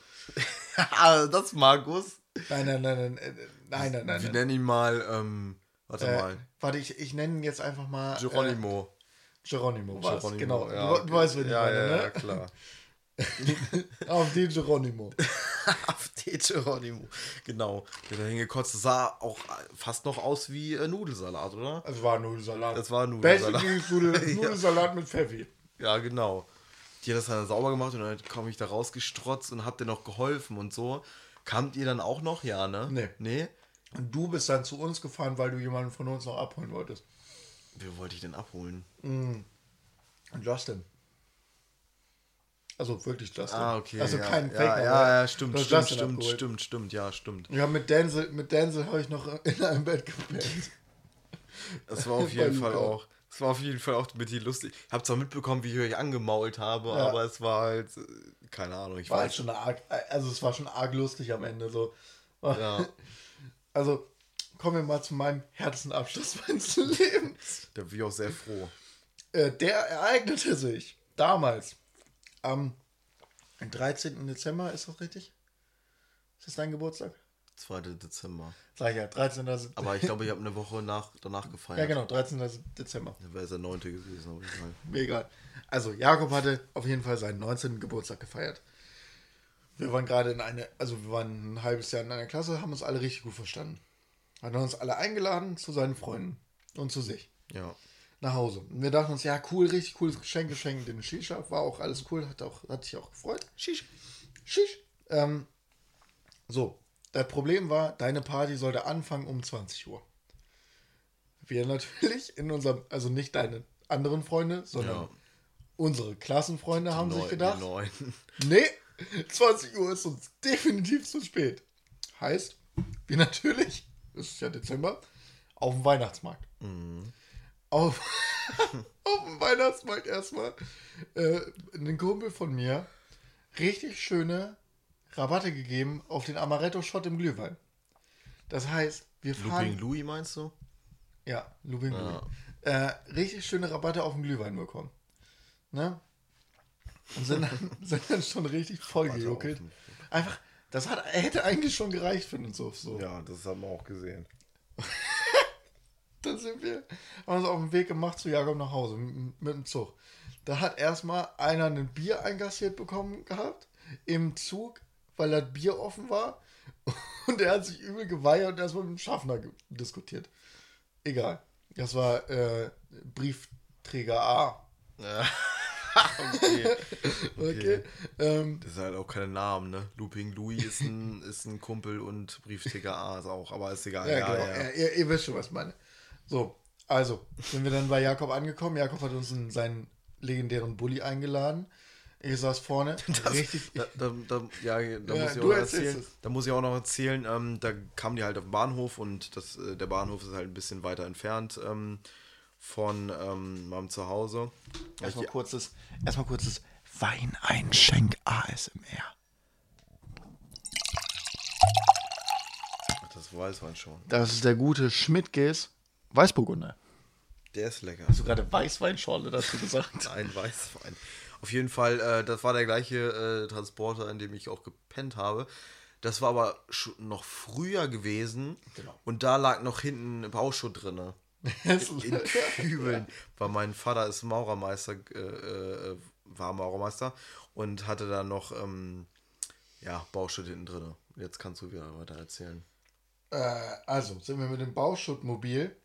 Ah, das ist Markus. Nein, nein, nein, nein, äh, nein, nein, nein. Wir nennen ihn mal, ähm, warte Äh, mal, warte, ich, ich nenne ihn jetzt einfach mal. Geronimo. Äh, Geronimo, was? Geronimo, Genau. ja, du, du okay. weißt, wen ich ja, meine, ja, ne? ja, klar. Auf den Geronimo. Auf den Geronimo. Genau. Der da hingekotzt sah auch fast noch aus wie äh, Nudelsalat, oder? Es war Nudelsalat. Das war Nudelsalat. Basically Nudel, Ja. Nudelsalat mit Pfeffi. Ja, genau. Die hat das dann sauber gemacht und dann komme ich da rausgestrotzt und hab dir noch geholfen und so. Kamt ihr dann auch noch? Ja, ne? Nee. Nee? Und du bist dann zu uns gefahren, weil du jemanden von uns noch abholen wolltest. Wer wollte ich denn abholen? Und Justin. Also wirklich Justin. Ah, okay. Also ja, kein ja, Fake, ja, ja, du stimmt, stimmt, Justin stimmt, abgeholt. stimmt, stimmt, ja, stimmt. Ja, mit Denzel, mit Denzel habe ich noch in einem Bett gepennt. Das war auf jeden Fall auch. Das war auf jeden Fall auch mit die lustig. Ich habe zwar mitbekommen, wie ich euch angemault habe, Ja. aber es war halt, äh, keine Ahnung, ich War halt weiß schon arg, also es war schon arg lustig am Ende so. Ja, Also kommen wir mal zu meinem härtesten Abschluss meines Lebens. da bin ich auch sehr froh. Äh, der ereignete sich damals am 13. Dezember, ist das richtig? Ist das dein Geburtstag? 2. Dezember. Sag ich ja, 13. Dezember. Aber ich glaube, ich habe eine Woche nach, danach gefeiert. Ja, genau, 13. Dezember. Da wäre es der 9. gewesen, jeden Fall. Mir egal. Also, Jakob hatte auf jeden Fall seinen 19. Geburtstag gefeiert. Wir waren gerade in eine, also wir waren ein halbes Jahr in einer Klasse, haben uns alle richtig gut verstanden. Hat uns alle eingeladen zu seinen Freunden und zu sich Ja. nach Hause. Und wir dachten uns, ja, cool, richtig cooles Geschenk, Geschenk, den Shisha, war auch alles cool, hat, auch, hat sich auch gefreut. Shish. Shish. Ähm, so, das Problem war, deine Party sollte anfangen um 20 Uhr. Wir natürlich in unserem, also nicht deine anderen Freunde, sondern Ja. unsere Klassenfreunde haben sich Neun- gedacht, Die 9. nee, 20 Uhr ist uns definitiv zu spät. Heißt, wir natürlich, es ist ja Dezember, auf dem Weihnachtsmarkt. Auf, auf dem Weihnachtsmarkt erstmal äh, einen Kumpel von mir richtig schöne Rabatte gegeben auf den Amaretto-Shot im Glühwein. Das heißt, wir fahren... Looping Louis meinst du? Ja, Lubin Ja. Louis. Äh, richtig schöne Rabatte auf den Glühwein bekommen. Ne? Und sind dann, sind dann schon richtig voll gejuckelt. auf. Einfach, das hat, hätte eigentlich schon gereicht für uns so. so. Ja, das haben wir auch gesehen. Dann sind wir, haben uns auf den Weg gemacht zu Jakob nach Hause mit dem Zug. Da hat erstmal einer ein Bier einkassiert bekommen gehabt im Zug, weil das Bier offen war. Und er hat sich übel geweigert und erstmal mit dem Schaffner diskutiert. Egal. Das war äh, Träger A. Ja. okay. Okay. Ähm, Das ist halt auch keine Namen, ne? Looping Louis ist ein, ist ein Kumpel und Briefträger A ist auch, aber ist egal. ja, Ja, genau. Ja, Ihr, ihr wisst schon, was ich meine. So, also, sind wir dann bei Jakob angekommen. Jakob hat uns in seinen legendären Bulli eingeladen. Ich saß vorne. richtig. Da, da, da, ja, da Ja, muss ich auch erzählen. es. Da muss ich auch noch erzählen. Ähm, da kamen die halt auf den Bahnhof und das, äh, der Bahnhof ist halt ein bisschen weiter entfernt ähm, von ähm, meinem Zuhause. Erstmal kurzes, erstmal kurzes Weineinschenk ASMR. Das weiß man schon. Das ist der gute Schmidt-Ges Weißburgunder. Der ist lecker. Hast du gerade Weißweinschorle dazu gesagt? Ein Weißwein. Auf jeden Fall, äh, das war der gleiche äh, Transporter, in dem ich auch gepennt habe. Das war aber sch- noch früher gewesen. Genau. Und da lag noch hinten Bauschutt drin. In Kübeln. Weil mein Vater ist Maurermeister, äh, äh, war Maurermeister und hatte da noch ähm, ja, Bauschutt hinten drin. Jetzt kannst du wieder weiter erzählen. äh, also, sind wir mit dem Bauschuttmobil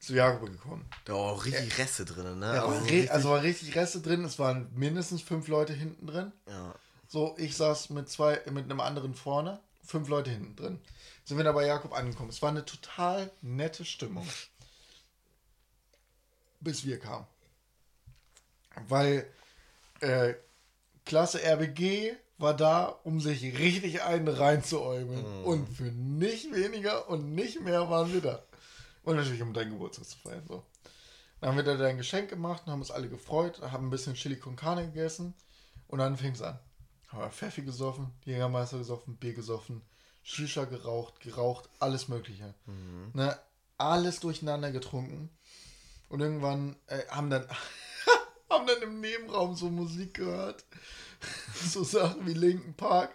zu Jakob gekommen. Da war auch richtig Reste drin, ne? Ja, Aber war so re- richtig- also war richtig Reste drin. Es waren mindestens fünf Leute hinten drin. ja. So, ich saß mit zwei, mit einem anderen vorne, fünf Leute hinten drin. Sind wir da bei Jakob angekommen. Es war eine total nette Stimmung. Bis wir kamen. Weil äh, Klasse RBG war da, um sich richtig einen reinzuäumeln. Und für nicht weniger und nicht mehr waren wir da. Und natürlich, um deinen Geburtstag zu feiern. So. Dann haben wir da dein Geschenk gemacht und haben uns alle gefreut, haben ein bisschen Chili con Carne gegessen und dann fing es an. Haben wir Pfeffi gesoffen, Jägermeister gesoffen, Bier gesoffen, Shisha geraucht, geraucht, alles Mögliche. Ne, alles durcheinander getrunken und irgendwann äh, haben dann haben dann im Nebenraum so Musik gehört. so Sachen wie Linken Park.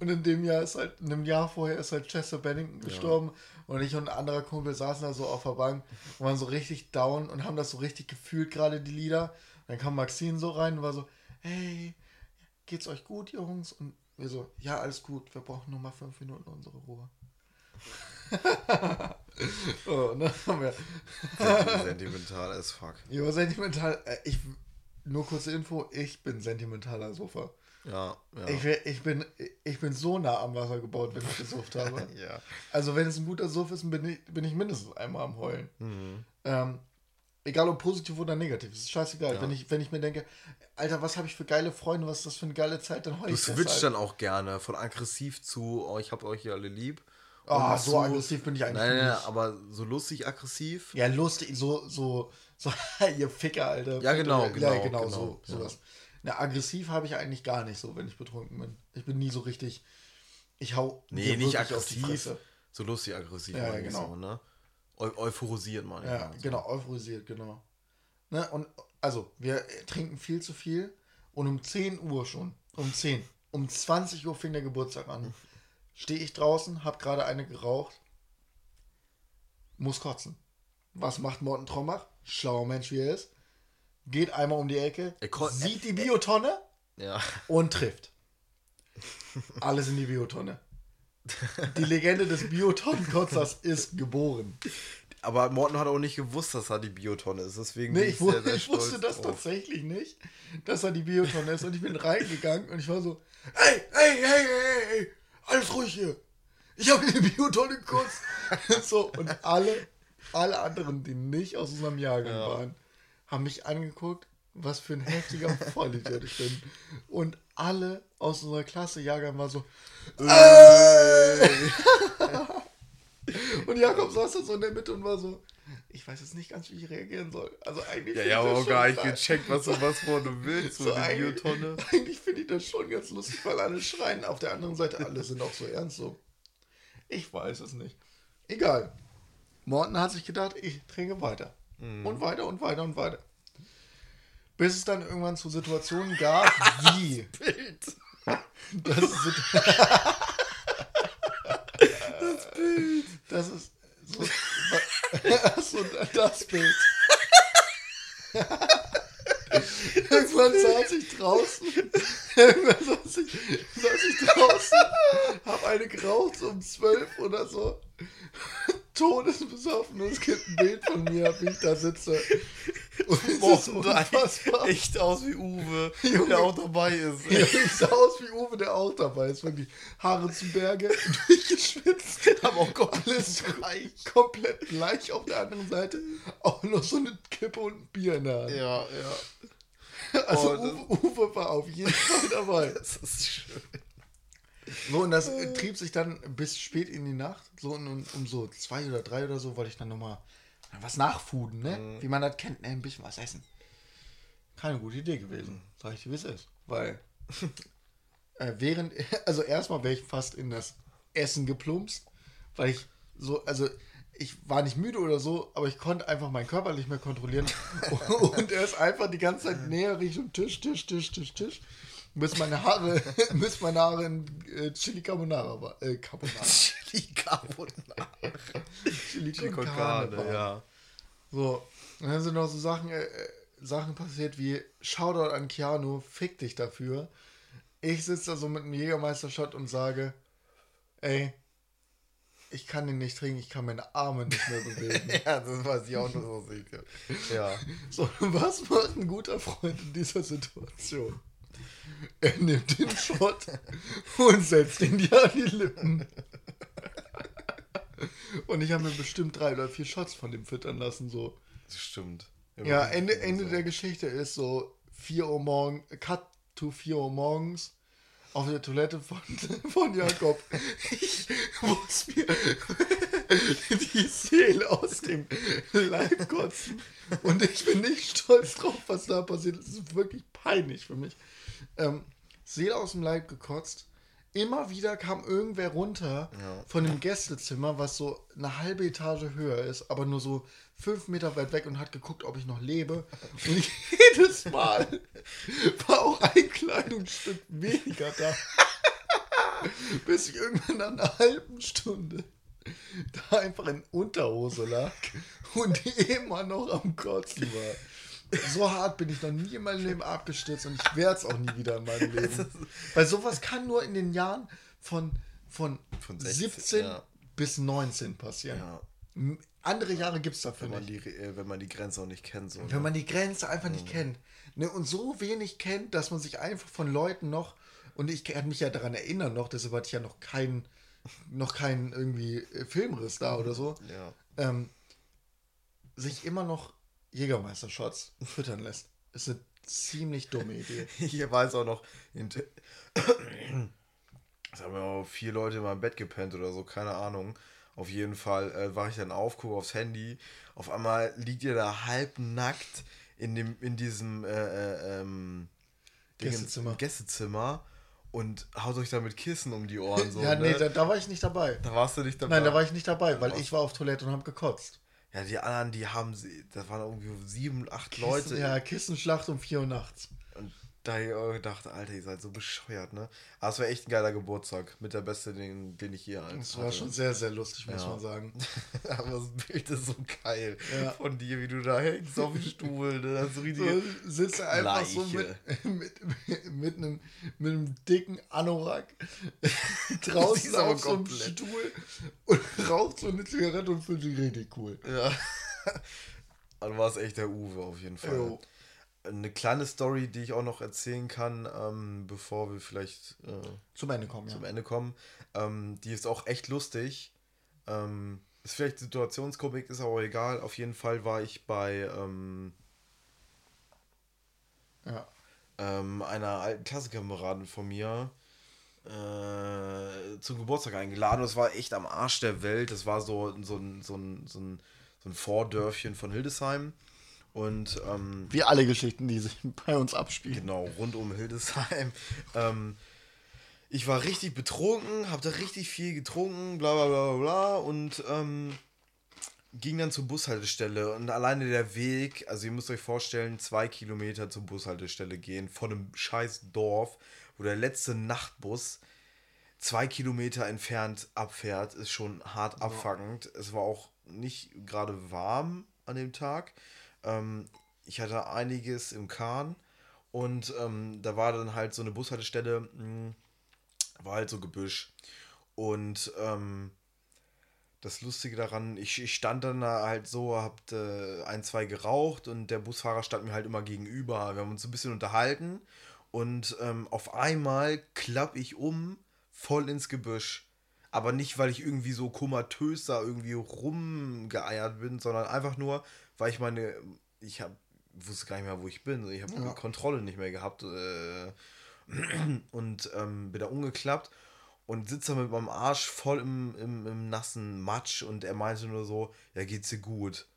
Und in dem Jahr ist halt, in einem Jahr vorher ist halt Chester Bennington gestorben. Und ich und ein anderer Kumpel saßen da so auf der Bank und waren so richtig down und haben das so richtig gefühlt, gerade die Lieder. Dann kam Maxine so rein und war so, hey, geht's euch gut, Jungs? Und wir so, ja, alles gut, wir brauchen nur mal fünf Minuten unsere Ruhe. oh, haben wir, Sentimental as fuck. ja, sentimental, äh, ich, nur kurze Info, ich bin sentimentaler Sofa. Ja, ja. Ich, ich, bin, ich bin so nah am Wasser gebaut, wenn ich gesuft habe. ja. Also wenn es ein guter Suff ist, bin ich, bin ich mindestens einmal am Heulen. Mhm. Ähm, egal ob positiv oder negativ, ist scheißegal. Ja. Wenn, ich, wenn ich mir denke, Alter, was habe ich für geile Freunde, was ist das für eine geile Zeit, dann heul Du ich switcht deshalb. dann auch gerne von aggressiv zu, oh, ich hab euch hier alle lieb. Ah, Und so aggressiv bin ich eigentlich Nein, nein, nicht. aber so lustig aggressiv. Ja, lustig, so, so, so, ihr Ficker, Alter. Ja, genau, ja, genau, genau, genau, so, ja. Na, aggressiv habe ich eigentlich gar nicht so, wenn ich betrunken bin. Ich bin nie so richtig, ich hau Nee, nicht aggressiv. So lustig aggressiv, Ja, meine ja, ich genau. so, ne? Eu euphorisiert man. Ja, genau, euphorisiert, genau. Ne? Und also, wir trinken viel zu viel und um 10 Uhr schon, um 10, um 20 Uhr fing der Geburtstag an. Stehe ich draußen, hab gerade eine geraucht, muss kotzen. Was macht Morten Trommach? Schlauer Mensch, wie er ist. Geht einmal um die Ecke, sieht die Biotonne Ja. und trifft. Alles in die Biotonne. Die Legende des Biotonnenkotzers ist geboren. Aber Morten hat auch nicht gewusst, dass er die Biotonne ist. Deswegen Nee, bin ich, sehr, wusste, sehr ich wusste das drauf. tatsächlich nicht, dass er die Biotonne ist. Und ich bin reingegangen und ich war so, hey, hey, hey, hey, hey, alles ruhig hier. Ich habe die Biotonne gekotzt. so, und alle, alle anderen, die nicht aus unserem Jahrgang Ja. waren, haben mich angeguckt, was für ein heftiger Vollidiot ich bin. Und alle aus unserer Klasse Jahrgang war so, und Jakob saß da so in der Mitte und war so, ich weiß jetzt nicht ganz, wie ich reagieren soll. Also eigentlich Ja, ja, aber auch gar nicht gecheckt, was du was von du willst. So, So die eigentlich, Biotonne. eigentlich finde ich das schon ganz lustig, weil alle schreien. Auf der anderen Seite, alle sind auch so ernst so. Ich weiß es nicht. Egal. Morten hat sich gedacht, ich trinke weiter. Mhm. Und weiter und weiter und weiter. Bis es dann irgendwann zu Situationen gab, wie. Bild. Das ist, das Bild. Das ist so. Achso, das Bild. Irgendwann saß ich draußen. Irgendwann saß ich, saß ich draußen, hab eine geraucht um zwölf oder so. Todesbesoffen und es gibt ein Bild von mir, wie ich da sitze. Und es ist unfassbar. echt aus wie Uwe, Junge. der auch dabei ist. Ja, ich sah aus wie Uwe, der auch dabei ist. Wirklich Haare zu Berge, durchgeschwitzt. Aber auch komplett Alles gleich. komplett gleich auf der anderen Seite. Auch noch so eine Kippe und ein Bier in der Hand. Ja, ja. Also Oh, Uwe, Uwe war auf jeden Fall dabei. Das ist schön. So, und das äh, trieb sich dann bis spät in die Nacht. So, und um, um so zwei oder drei oder so wollte ich dann nochmal was nachfuden, ne? Wie man das kennt, ne? Ein bisschen was essen. Keine gute Idee gewesen, sag ich dir, wie es ist. Weil, äh, während, also erstmal wäre ich fast in das Essen geplumpst, weil ich so, also ich war nicht müde oder so, aber ich konnte einfach meinen Körper nicht mehr kontrollieren. und er ist einfach die ganze Zeit näher Richtung Tisch, Tisch, Tisch, Tisch, Tisch. Bis meine Haare, bis meine Haare in äh, Chili Carbonara war. Äh, Carbonara. Chili Carbonara. Chili Chili con Carne Carne, ja. So, und dann sind noch so Sachen, äh, äh, Sachen passiert wie Shoutout an Keanu, fick dich dafür. Ich sitze da so mit einem Jägermeister-Shot und sage, ey, ich kann den nicht trinken, ich kann meine Arme nicht mehr bewegen. Ja, das weiß ich auch nur so sicher. Ja. So, was macht ein guter Freund in dieser Situation? Er nimmt den Shot und setzt ihn dir an die Lippen. Und ich habe mir bestimmt drei oder vier Shots von dem füttern lassen, so. Das stimmt. Ja, Ende, Ende der Geschichte ist so 4 Uhr morgens, cut to 4 Uhr morgens auf der Toilette von, von Jakob. Ich muss mir die Seele aus dem Leib kotzen. Und ich bin nicht stolz drauf, was da passiert ist. Es ist wirklich peinlich für mich. Ähm, Seele aus dem Leib gekotzt. Immer wieder kam irgendwer runter Ja. von dem Gästezimmer, was so eine halbe Etage höher ist, aber nur so fünf Meter weit weg und hat geguckt, ob ich noch lebe. Und jedes Mal war auch ein Kleidungsstück weniger da. Bis ich irgendwann nach einer halben Stunde da einfach in Unterhose lag und immer noch am Kotzen war. So hart bin ich noch nie in meinem Leben abgestürzt und ich werde es auch nie wieder in meinem Leben. Weil sowas kann nur in den Jahren von, von, Von 16, 17 ja. bis 19 passieren. Ja. Andere Jahre gibt es dafür Wenn man, nicht. die, äh, wenn man die Grenze auch nicht kennt. So, Wenn ne? man die Grenze einfach nicht kennt. Ne, und so wenig kennt, dass man sich einfach von Leuten noch, und ich kann mich ja daran erinnern noch, deshalb hatte ich ja noch keinen, noch keinen irgendwie äh, Filmriss da oder so, Ja. ähm, sich immer noch Jägermeister-Shots füttern lässt. Ist eine ziemlich dumme Idee. Ich weiß auch noch, es haben ja auch vier Leute in meinem Bett gepennt oder so, keine Ahnung. Auf jeden Fall äh, war ich dann auf, gucke aufs Handy. Auf einmal liegt ihr da halbnackt in, dem, in diesem äh, äh, ähm, Gästezimmer. Gästezimmer und haut euch da mit Kissen um die Ohren. So, ja, nee, ne? da, da war ich nicht dabei. da warst du nicht dabei. Nein, da war ich nicht dabei, weil ich war auf Toilette und habe gekotzt. Ja, die anderen, die haben sie, das waren irgendwie sieben, acht Leute. Kissen, ja, Kissenschlacht um 4 Uhr nachts. Und da hab ich auch gedacht, Alter, ihr seid so bescheuert, ne? Aber es war echt ein geiler Geburtstag. Mit der beste, den, den ich hier Das war schon sehr, sehr lustig, muss Ja. man sagen. Aber das Bild ist so geil. Ja. Von dir, wie du da hängst auf dem Stuhl. Ne? Das so. So, sitzt er einfach so mit, mit, mit, einem, mit einem dicken Anorak draußen auf so einem. Stuhl und raucht so eine Zigarette und fühlt sich richtig cool. Ja. Also war es echt der Uwe auf jeden Fall. Jo. Eine kleine Story, die ich auch noch erzählen kann, ähm, bevor wir vielleicht äh, Zum Ende kommen, ja. zum Ende kommen. Ähm, die ist auch echt lustig. Ähm, ist vielleicht Situationskomik, ist aber egal. Auf jeden Fall war ich bei ähm, ja. ähm, einer alten Klassenkameradin von mir äh, zum Geburtstag eingeladen. Das war echt am Arsch der Welt. Das war so, so, ein, so, ein, so, ein, so ein Vordörfchen von Hildesheim. Und ähm, Wie alle Geschichten, die sich bei uns abspielen. Genau, rund um Hildesheim. ähm, ich war richtig betrunken, hab da richtig viel getrunken, bla bla bla bla und ähm, ging dann zur Bushaltestelle. Und alleine der Weg, also ihr müsst euch vorstellen, zwei Kilometer zur Bushaltestelle gehen, von einem scheiß Dorf, wo der letzte Nachtbus zwei Kilometer entfernt abfährt, ist schon hart abfuckend. Es war auch nicht gerade warm an dem Tag. Ähm, ich hatte einiges im Kahn und ähm, da war dann halt so eine Bushaltestelle, mh, war halt so Gebüsch. Und ähm, das Lustige daran, ich, ich stand dann da halt so, hab äh, ein, zwei geraucht und der Busfahrer stand mir halt immer gegenüber. Wir haben uns ein bisschen unterhalten und ähm, auf einmal klapp ich um, voll ins Gebüsch. Aber nicht, weil ich irgendwie so komatös da irgendwie rumgeeiert bin, sondern einfach nur, weil ich meine, ich hab, wusste gar nicht mehr, wo ich bin. Ich habe ja. Kontrolle nicht mehr gehabt äh, und ähm, bin da umgeklappt und sitze da mit meinem Arsch voll im, im, im nassen Matsch und er meinte nur so, ja, geht's dir gut?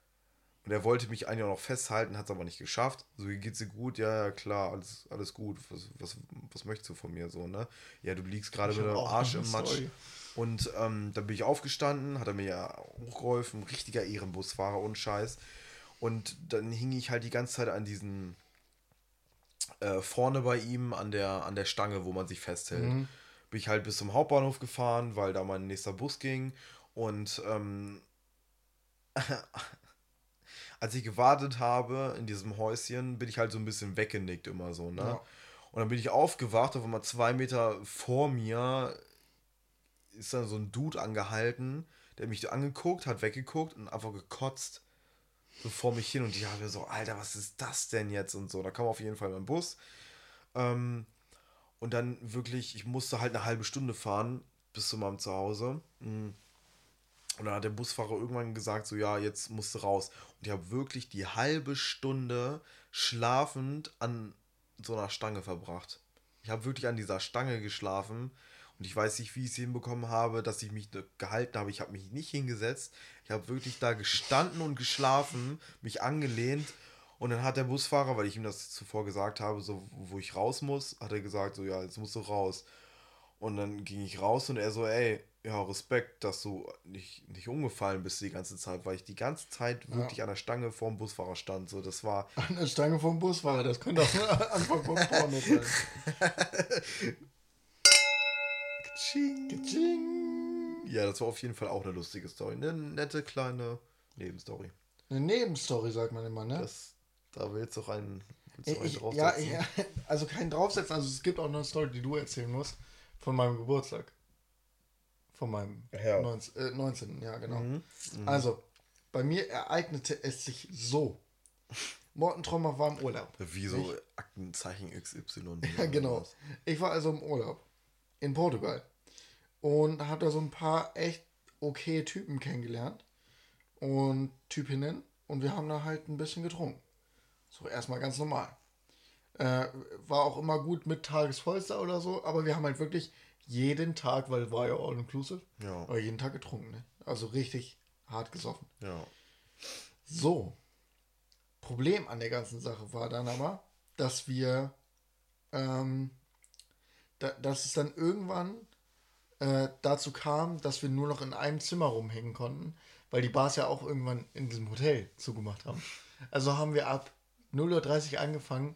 Und er wollte mich eigentlich auch noch festhalten, hat es aber nicht geschafft. So, wie geht's dir gut? Ja, ja, klar, alles, alles gut. Was, was, was möchtest du von mir so, ne? Ja, du liegst gerade mit deinem Arsch im Matsch. Story. Und ähm, dann bin ich aufgestanden, hat er mir ja hochgeholfen, richtiger Ehrenbusfahrer und Scheiß. Und dann hing ich halt die ganze Zeit an diesen äh, vorne bei ihm an der, an der Stange, wo man sich festhält. Mhm bin ich halt bis zum Hauptbahnhof gefahren, weil da mein nächster Bus ging. Und ähm, als ich gewartet habe in diesem Häuschen, bin ich halt so ein bisschen weggenickt immer so, ne? Ja. Und dann bin ich aufgewacht, auf einmal zwei Meter vor mir ist dann so ein Dude angehalten, der mich angeguckt, hat weggeguckt und einfach gekotzt. So vor mich hin und ich habe so, Alter, was ist das denn jetzt und so. Da kam auf jeden Fall mein Bus. Ähm, und dann wirklich, ich musste halt eine halbe Stunde fahren bis zu meinem Zuhause. Mm. Und dann hat der Busfahrer irgendwann gesagt, so ja, jetzt musst du raus. Und ich habe wirklich die halbe Stunde schlafend an so einer Stange verbracht. Ich habe wirklich an dieser Stange geschlafen. Und ich weiß nicht, wie ich es hinbekommen habe, dass ich mich gehalten habe. Ich habe mich nicht hingesetzt. Ich habe wirklich da gestanden und geschlafen, mich angelehnt und dann hat der Busfahrer, weil ich ihm das zuvor gesagt habe, so wo ich raus muss, hat er gesagt, so ja, jetzt musst du raus. Und dann ging ich raus und er so, ey, ja, Respekt, dass du nicht, nicht umgefallen bist die ganze Zeit, weil ich die ganze Zeit wirklich ja. an der Stange vorm Busfahrer stand. So, das war. An der Stange vorm Busfahrer, das könnte auch Anfang vom Porno sein. Kaching. Kaching. Ja, das war auf jeden Fall auch eine lustige Story. Eine nette kleine Nebenstory. Eine Nebenstory, sagt man immer, ne? Das, da willst du auch einen, willst einen ich, draufsetzen. Ja, ja, also keinen draufsetzen. Also es gibt auch noch eine Story, die du erzählen musst. Von meinem Geburtstag. Von meinem ja. 19, äh, 19. Ja, genau. Mhm. Mhm. Also, bei mir ereignete es sich so. Morten Trommer war im Urlaub. Wie so ich, Aktenzeichen XY. ja, genau. Ich war also im Urlaub in Portugal und habe da so ein paar echt okay Typen kennengelernt und Typinnen und wir haben da halt ein bisschen getrunken. So erstmal ganz normal. Äh, war auch immer gut mit Tagesvollster oder so, aber wir haben halt wirklich jeden Tag, weil war ja all inclusive, ja. aber jeden Tag getrunken. Ne? Also richtig hart gesoffen. Ja. So. Problem an der ganzen Sache war dann aber, dass wir, ähm, da, dass es dann irgendwann äh, dazu kam, dass wir nur noch in einem Zimmer rumhängen konnten, weil die Bars ja auch irgendwann in diesem Hotel zugemacht haben. Also haben wir ab 0.30 Uhr angefangen,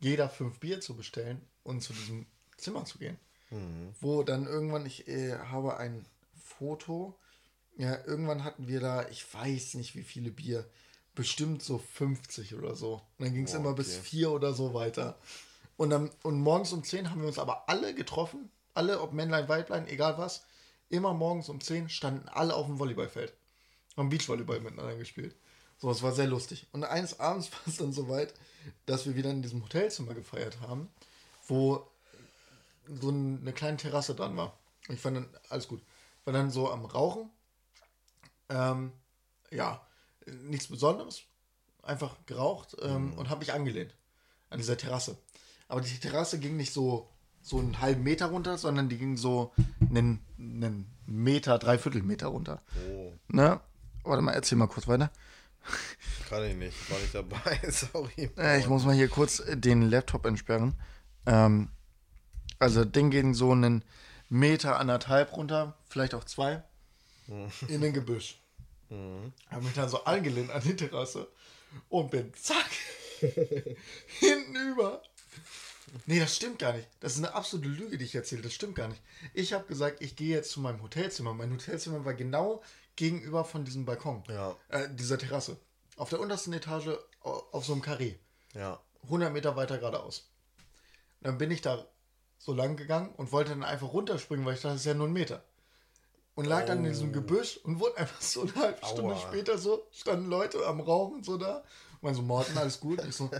jeder fünf Bier zu bestellen und zu diesem Zimmer zu gehen. Mhm. Wo dann irgendwann, ich äh, habe ein Foto, ja, irgendwann hatten wir da, ich weiß nicht wie viele Bier, bestimmt so 50 oder so. Und dann ging es oh, immer okay. bis vier oder so weiter. Und, dann, und morgens um 10 haben wir uns aber alle getroffen, alle, ob Männlein, Weiblein, egal was, immer morgens um 10 standen alle auf dem Volleyballfeld. Haben Beachvolleyball miteinander gespielt. So, es war sehr lustig. Und eines Abends war es dann soweit, dass wir wieder in diesem Hotelzimmer gefeiert haben, wo so eine kleine Terrasse dran war. Ich fand dann alles gut. War dann so am Rauchen. Ähm, ja, nichts Besonderes. Einfach geraucht ähm, mhm. und habe mich angelehnt an dieser Terrasse. Aber die Terrasse ging nicht so, so einen halben Meter runter, sondern die ging so einen, einen Meter, dreiviertel Meter runter. Oh. Ne? Warte mal, erzähl mal kurz weiter. Kann ich nicht, war nicht dabei, sorry. Äh, ich muss mal hier kurz den Laptop entsperren. Ähm, also, Ding ging so einen Meter, anderthalb runter, vielleicht auch zwei, mhm. in den Gebüsch. Mhm. Habe mich dann so angelehnt an die Terrasse und bin zack, hinten über. Nee, das stimmt gar nicht. Das ist eine absolute Lüge, die ich erzähle. Das stimmt gar nicht. Ich habe gesagt, ich gehe jetzt zu meinem Hotelzimmer. Mein Hotelzimmer war genau gegenüber von diesem Balkon. Ja. Äh, dieser Terrasse. Auf der untersten Etage auf so einem Karree. Ja. 100 Meter weiter geradeaus. Dann bin ich da so lang gegangen und wollte dann einfach runterspringen, weil ich dachte, das ist ja nur ein Meter. und lag dann in diesem Gebüsch und wurde einfach so eine halbe Stunde Aua. später so, standen Leute am Rauchen so da. Meinen so, Morten, alles gut? Ich so,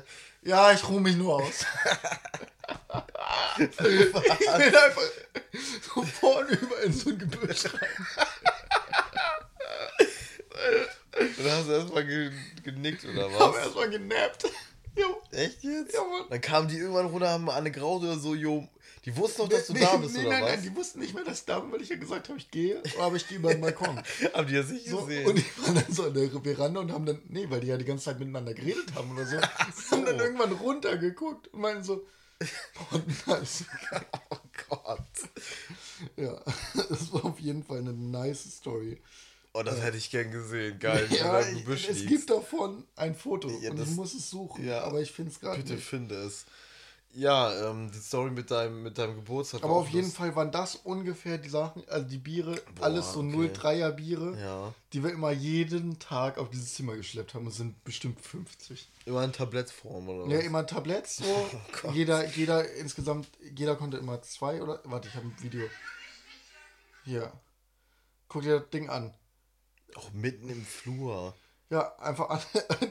ja, ich ruhe mich nur aus. ich bin einfach so vorne über in so ein Gebüsch rein. Dann hast du erstmal ge genickt oder Ich habe was? erstmal genappt. Jo. Echt jetzt? Ja, Mann. Dann kamen die irgendwann runter, haben Anne Graut oder so, jo. Die wussten doch, dass du da bist, oder nein, was? nein, die wussten nicht mehr, dass ich da bin, weil ich ja gesagt habe, ich gehe, aber ich gehe über den Balkon. Haben die das nicht So, gesehen? und die waren dann so an der Veranda und haben dann, nee, weil die ja die ganze Zeit miteinander geredet haben oder so, haben dann irgendwann runtergeguckt und meinen so, okay. oh Gott. Ja, das war auf jeden Fall eine nice Story. Oh, das hätte ich gern gesehen. Geil, Ja, ich, es liegst. gibt davon ein Foto Ja, und das- ich muss es suchen, ja, aber ich finde es gerade Bitte nicht. finde es. Ja, ähm, die Story mit deinem, mit deinem Geburtstag. Aber auf jeden lust- Fall waren das ungefähr die Sachen, also die Biere, Boah, alles so okay. 03er Biere, Ja. die wir immer jeden Tag auf dieses Zimmer geschleppt haben. Es sind bestimmt 50. Immer in Tablettform, oder Ja, was? immer Tabletts so. Oh jeder, jeder insgesamt, jeder konnte immer zwei oder. Warte, ich habe ein Video. Hier. Guck dir das Ding an. Auch mitten im Flur. Ja, einfach alle,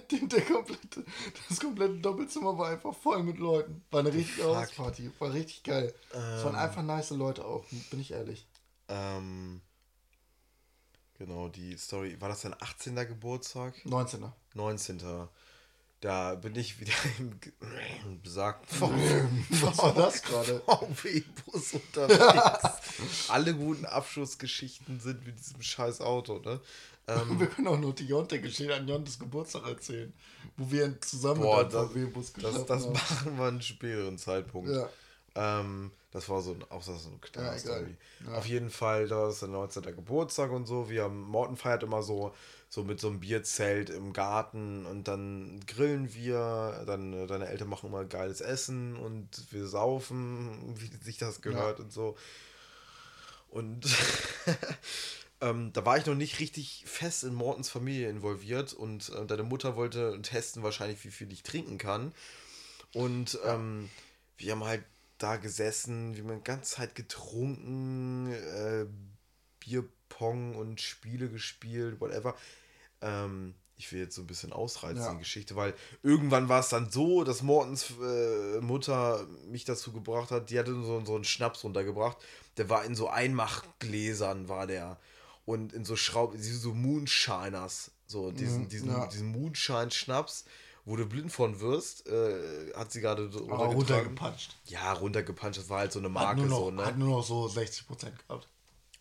die, der komplette, das komplette Doppelzimmer war einfach voll mit Leuten. War eine richtige. Hausparty. War richtig geil. Es waren Ähm. einfach nice Leute auch, bin ich ehrlich. Ähm, genau, die Story. War das dein 18. Geburtstag? 19er. 19. Da bin ich wieder im besagten Was war das gerade? VW-Bus unterwegs. Alle guten Abschlussgeschichten sind mit diesem scheiß Auto, ne? Ähm, Wir können auch nur die Jonte-Geschichte an Jontes Geburtstag erzählen, wo wir zusammen boah, mit einem das, VW-Bus das, das haben. machen wir einen späteren Zeitpunkt. Ja. Ähm, das war so ein, auch so eine kleine Ja. Ja. Auf jeden Fall, da ist der 19. Geburtstag und so. Wir haben, Morten feiert immer so, so mit so einem Bierzelt im Garten und dann grillen wir, dann äh, deine Eltern machen immer geiles Essen und wir saufen, wie sich das gehört und so. Und ähm, da war ich noch nicht richtig fest in Mortens Familie involviert und äh, deine Mutter wollte testen wahrscheinlich, wie viel ich trinken kann. Und ähm, wir haben halt da gesessen, wir haben die ganze Zeit getrunken, äh, Bierpong und Spiele gespielt, whatever. Ähm, ich will jetzt so ein bisschen ausreizen, Ja. die Geschichte, weil irgendwann war es dann so, dass Mortens äh, Mutter mich dazu gebracht hat, die hatte so, so einen Schnaps runtergebracht, der war in so Einmachgläsern, war der. Und in so Schraub, so Moonshiners, so diesen, Mhm, diesen, ja. diesen Moonshine-Schnaps, wo du blind von wirst, äh, hat sie gerade so runtergetragen. runtergepanscht. Ja, runtergepanscht, das war halt so eine Hat Marke nur, noch, so, ne? hat nur noch so 60% gehabt.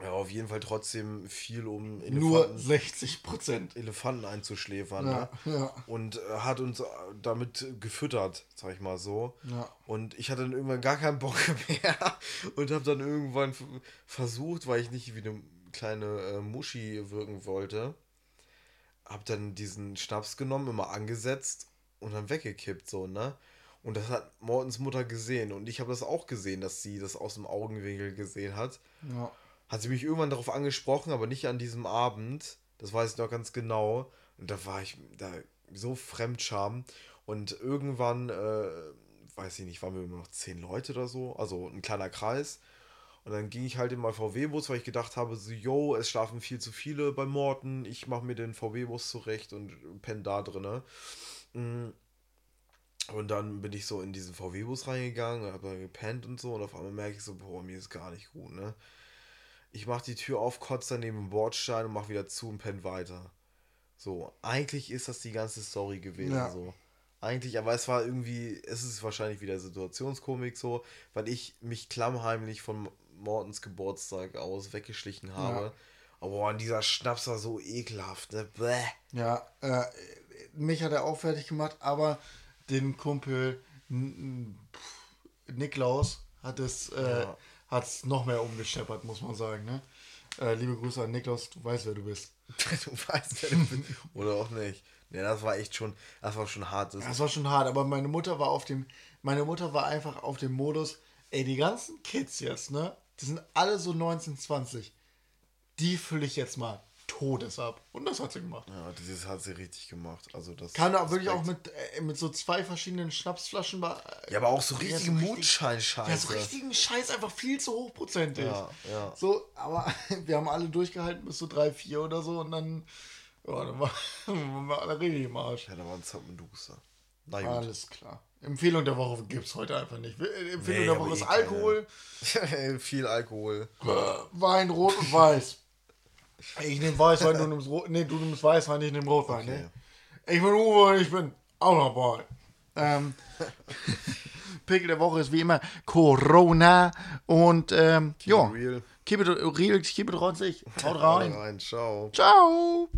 Ja, auf jeden Fall trotzdem viel, um Nur Elefanten, 60%. Elefanten einzuschläfern, Ja, ne? ja. Und äh, hat uns äh, damit gefüttert, sag ich mal so. Ja. Und ich hatte dann irgendwann gar keinen Bock mehr und habe dann irgendwann versucht, weil ich nicht wie eine kleine äh, Muschi wirken wollte, habe dann diesen Schnaps genommen, immer angesetzt und dann weggekippt, so, ne? Und das hat Mortens Mutter gesehen und ich habe das auch gesehen, dass sie das aus dem Augenwinkel gesehen hat. ja. Hat sie mich irgendwann darauf angesprochen, aber nicht an diesem Abend. Das weiß ich noch ganz genau. Und da war ich da so Fremdscham. Und irgendwann, äh, weiß ich nicht, waren wir immer noch zehn Leute oder so. Also ein kleiner Kreis. Und dann ging ich halt in meinen VW-Bus, weil ich gedacht habe, so, yo, es schlafen viel zu viele bei Morten. Ich mache mir den VW-Bus zurecht und penne da drinne. Mm. Und dann bin ich so in diesen VW-Bus reingegangen, habe da gepennt und so. Und auf einmal merke ich so, boah, mir ist gar nicht gut, ne? Ich mache die Tür auf, kotze daneben im Bordstein und mache wieder zu und penne weiter. So, eigentlich ist das die ganze Story gewesen, Ja. so. Eigentlich, aber es war irgendwie, es ist wahrscheinlich wieder Situationskomik so, weil ich mich klammheimlich von Mortens Geburtstag aus weggeschlichen habe. Aber boah, dieser Schnaps war so ekelhaft, ne? Bäh. Ja, äh, mich hat er auch fertig gemacht, aber den Kumpel pff, Niklaus hat es äh, Ja. hat's noch mehr umgescheppert, muss man sagen. Ne? Äh, liebe Grüße an Niklaus, du weißt, wer du bist. Du weißt, wer du bist. Oder auch nicht. Ne, das war echt schon, das war schon hart. Das Das war schon hart, aber meine Mutter war auf dem, meine Mutter war einfach auf dem Modus, ey, die ganzen Kids jetzt, ne? Die sind alle so 19, 20. Die fülle ich jetzt mal Todes ab. Und das hat sie gemacht. Ja, dieses hat sie richtig gemacht. Also das Kann da wirklich auch mit, äh, mit so zwei verschiedenen Schnapsflaschen. bei- Ja, aber auch so Ja, richtige so richtig- Mondschein-Scheiße. Ja, so richtigen Scheiß einfach viel zu hochprozentig. Ja, ja. So, aber wir haben alle durchgehalten bis so drei, vier oder so und dann, ja, dann war- waren wir alle richtig im Arsch. Ja, da war ein Zappenduster. Na gut. Alles klar. Empfehlung der Woche gibt es heute einfach nicht. Empfehlung Nee, der Woche ist. Alkohol, Viel Alkohol. äh, Wein, Rot und Weiß. Ich nehme Weißwein, du nimmst Rot. Nee, du nimmst Weißwein, ich nehme Rotwein. Okay. Ne? Ich bin Uwe und ich bin auch dabei. Ähm, Pickel der Woche ist wie immer Corona und ähm, ja, keep it real, keep it rotzig. Haut Haut rein. rein. Ciao. Ciao.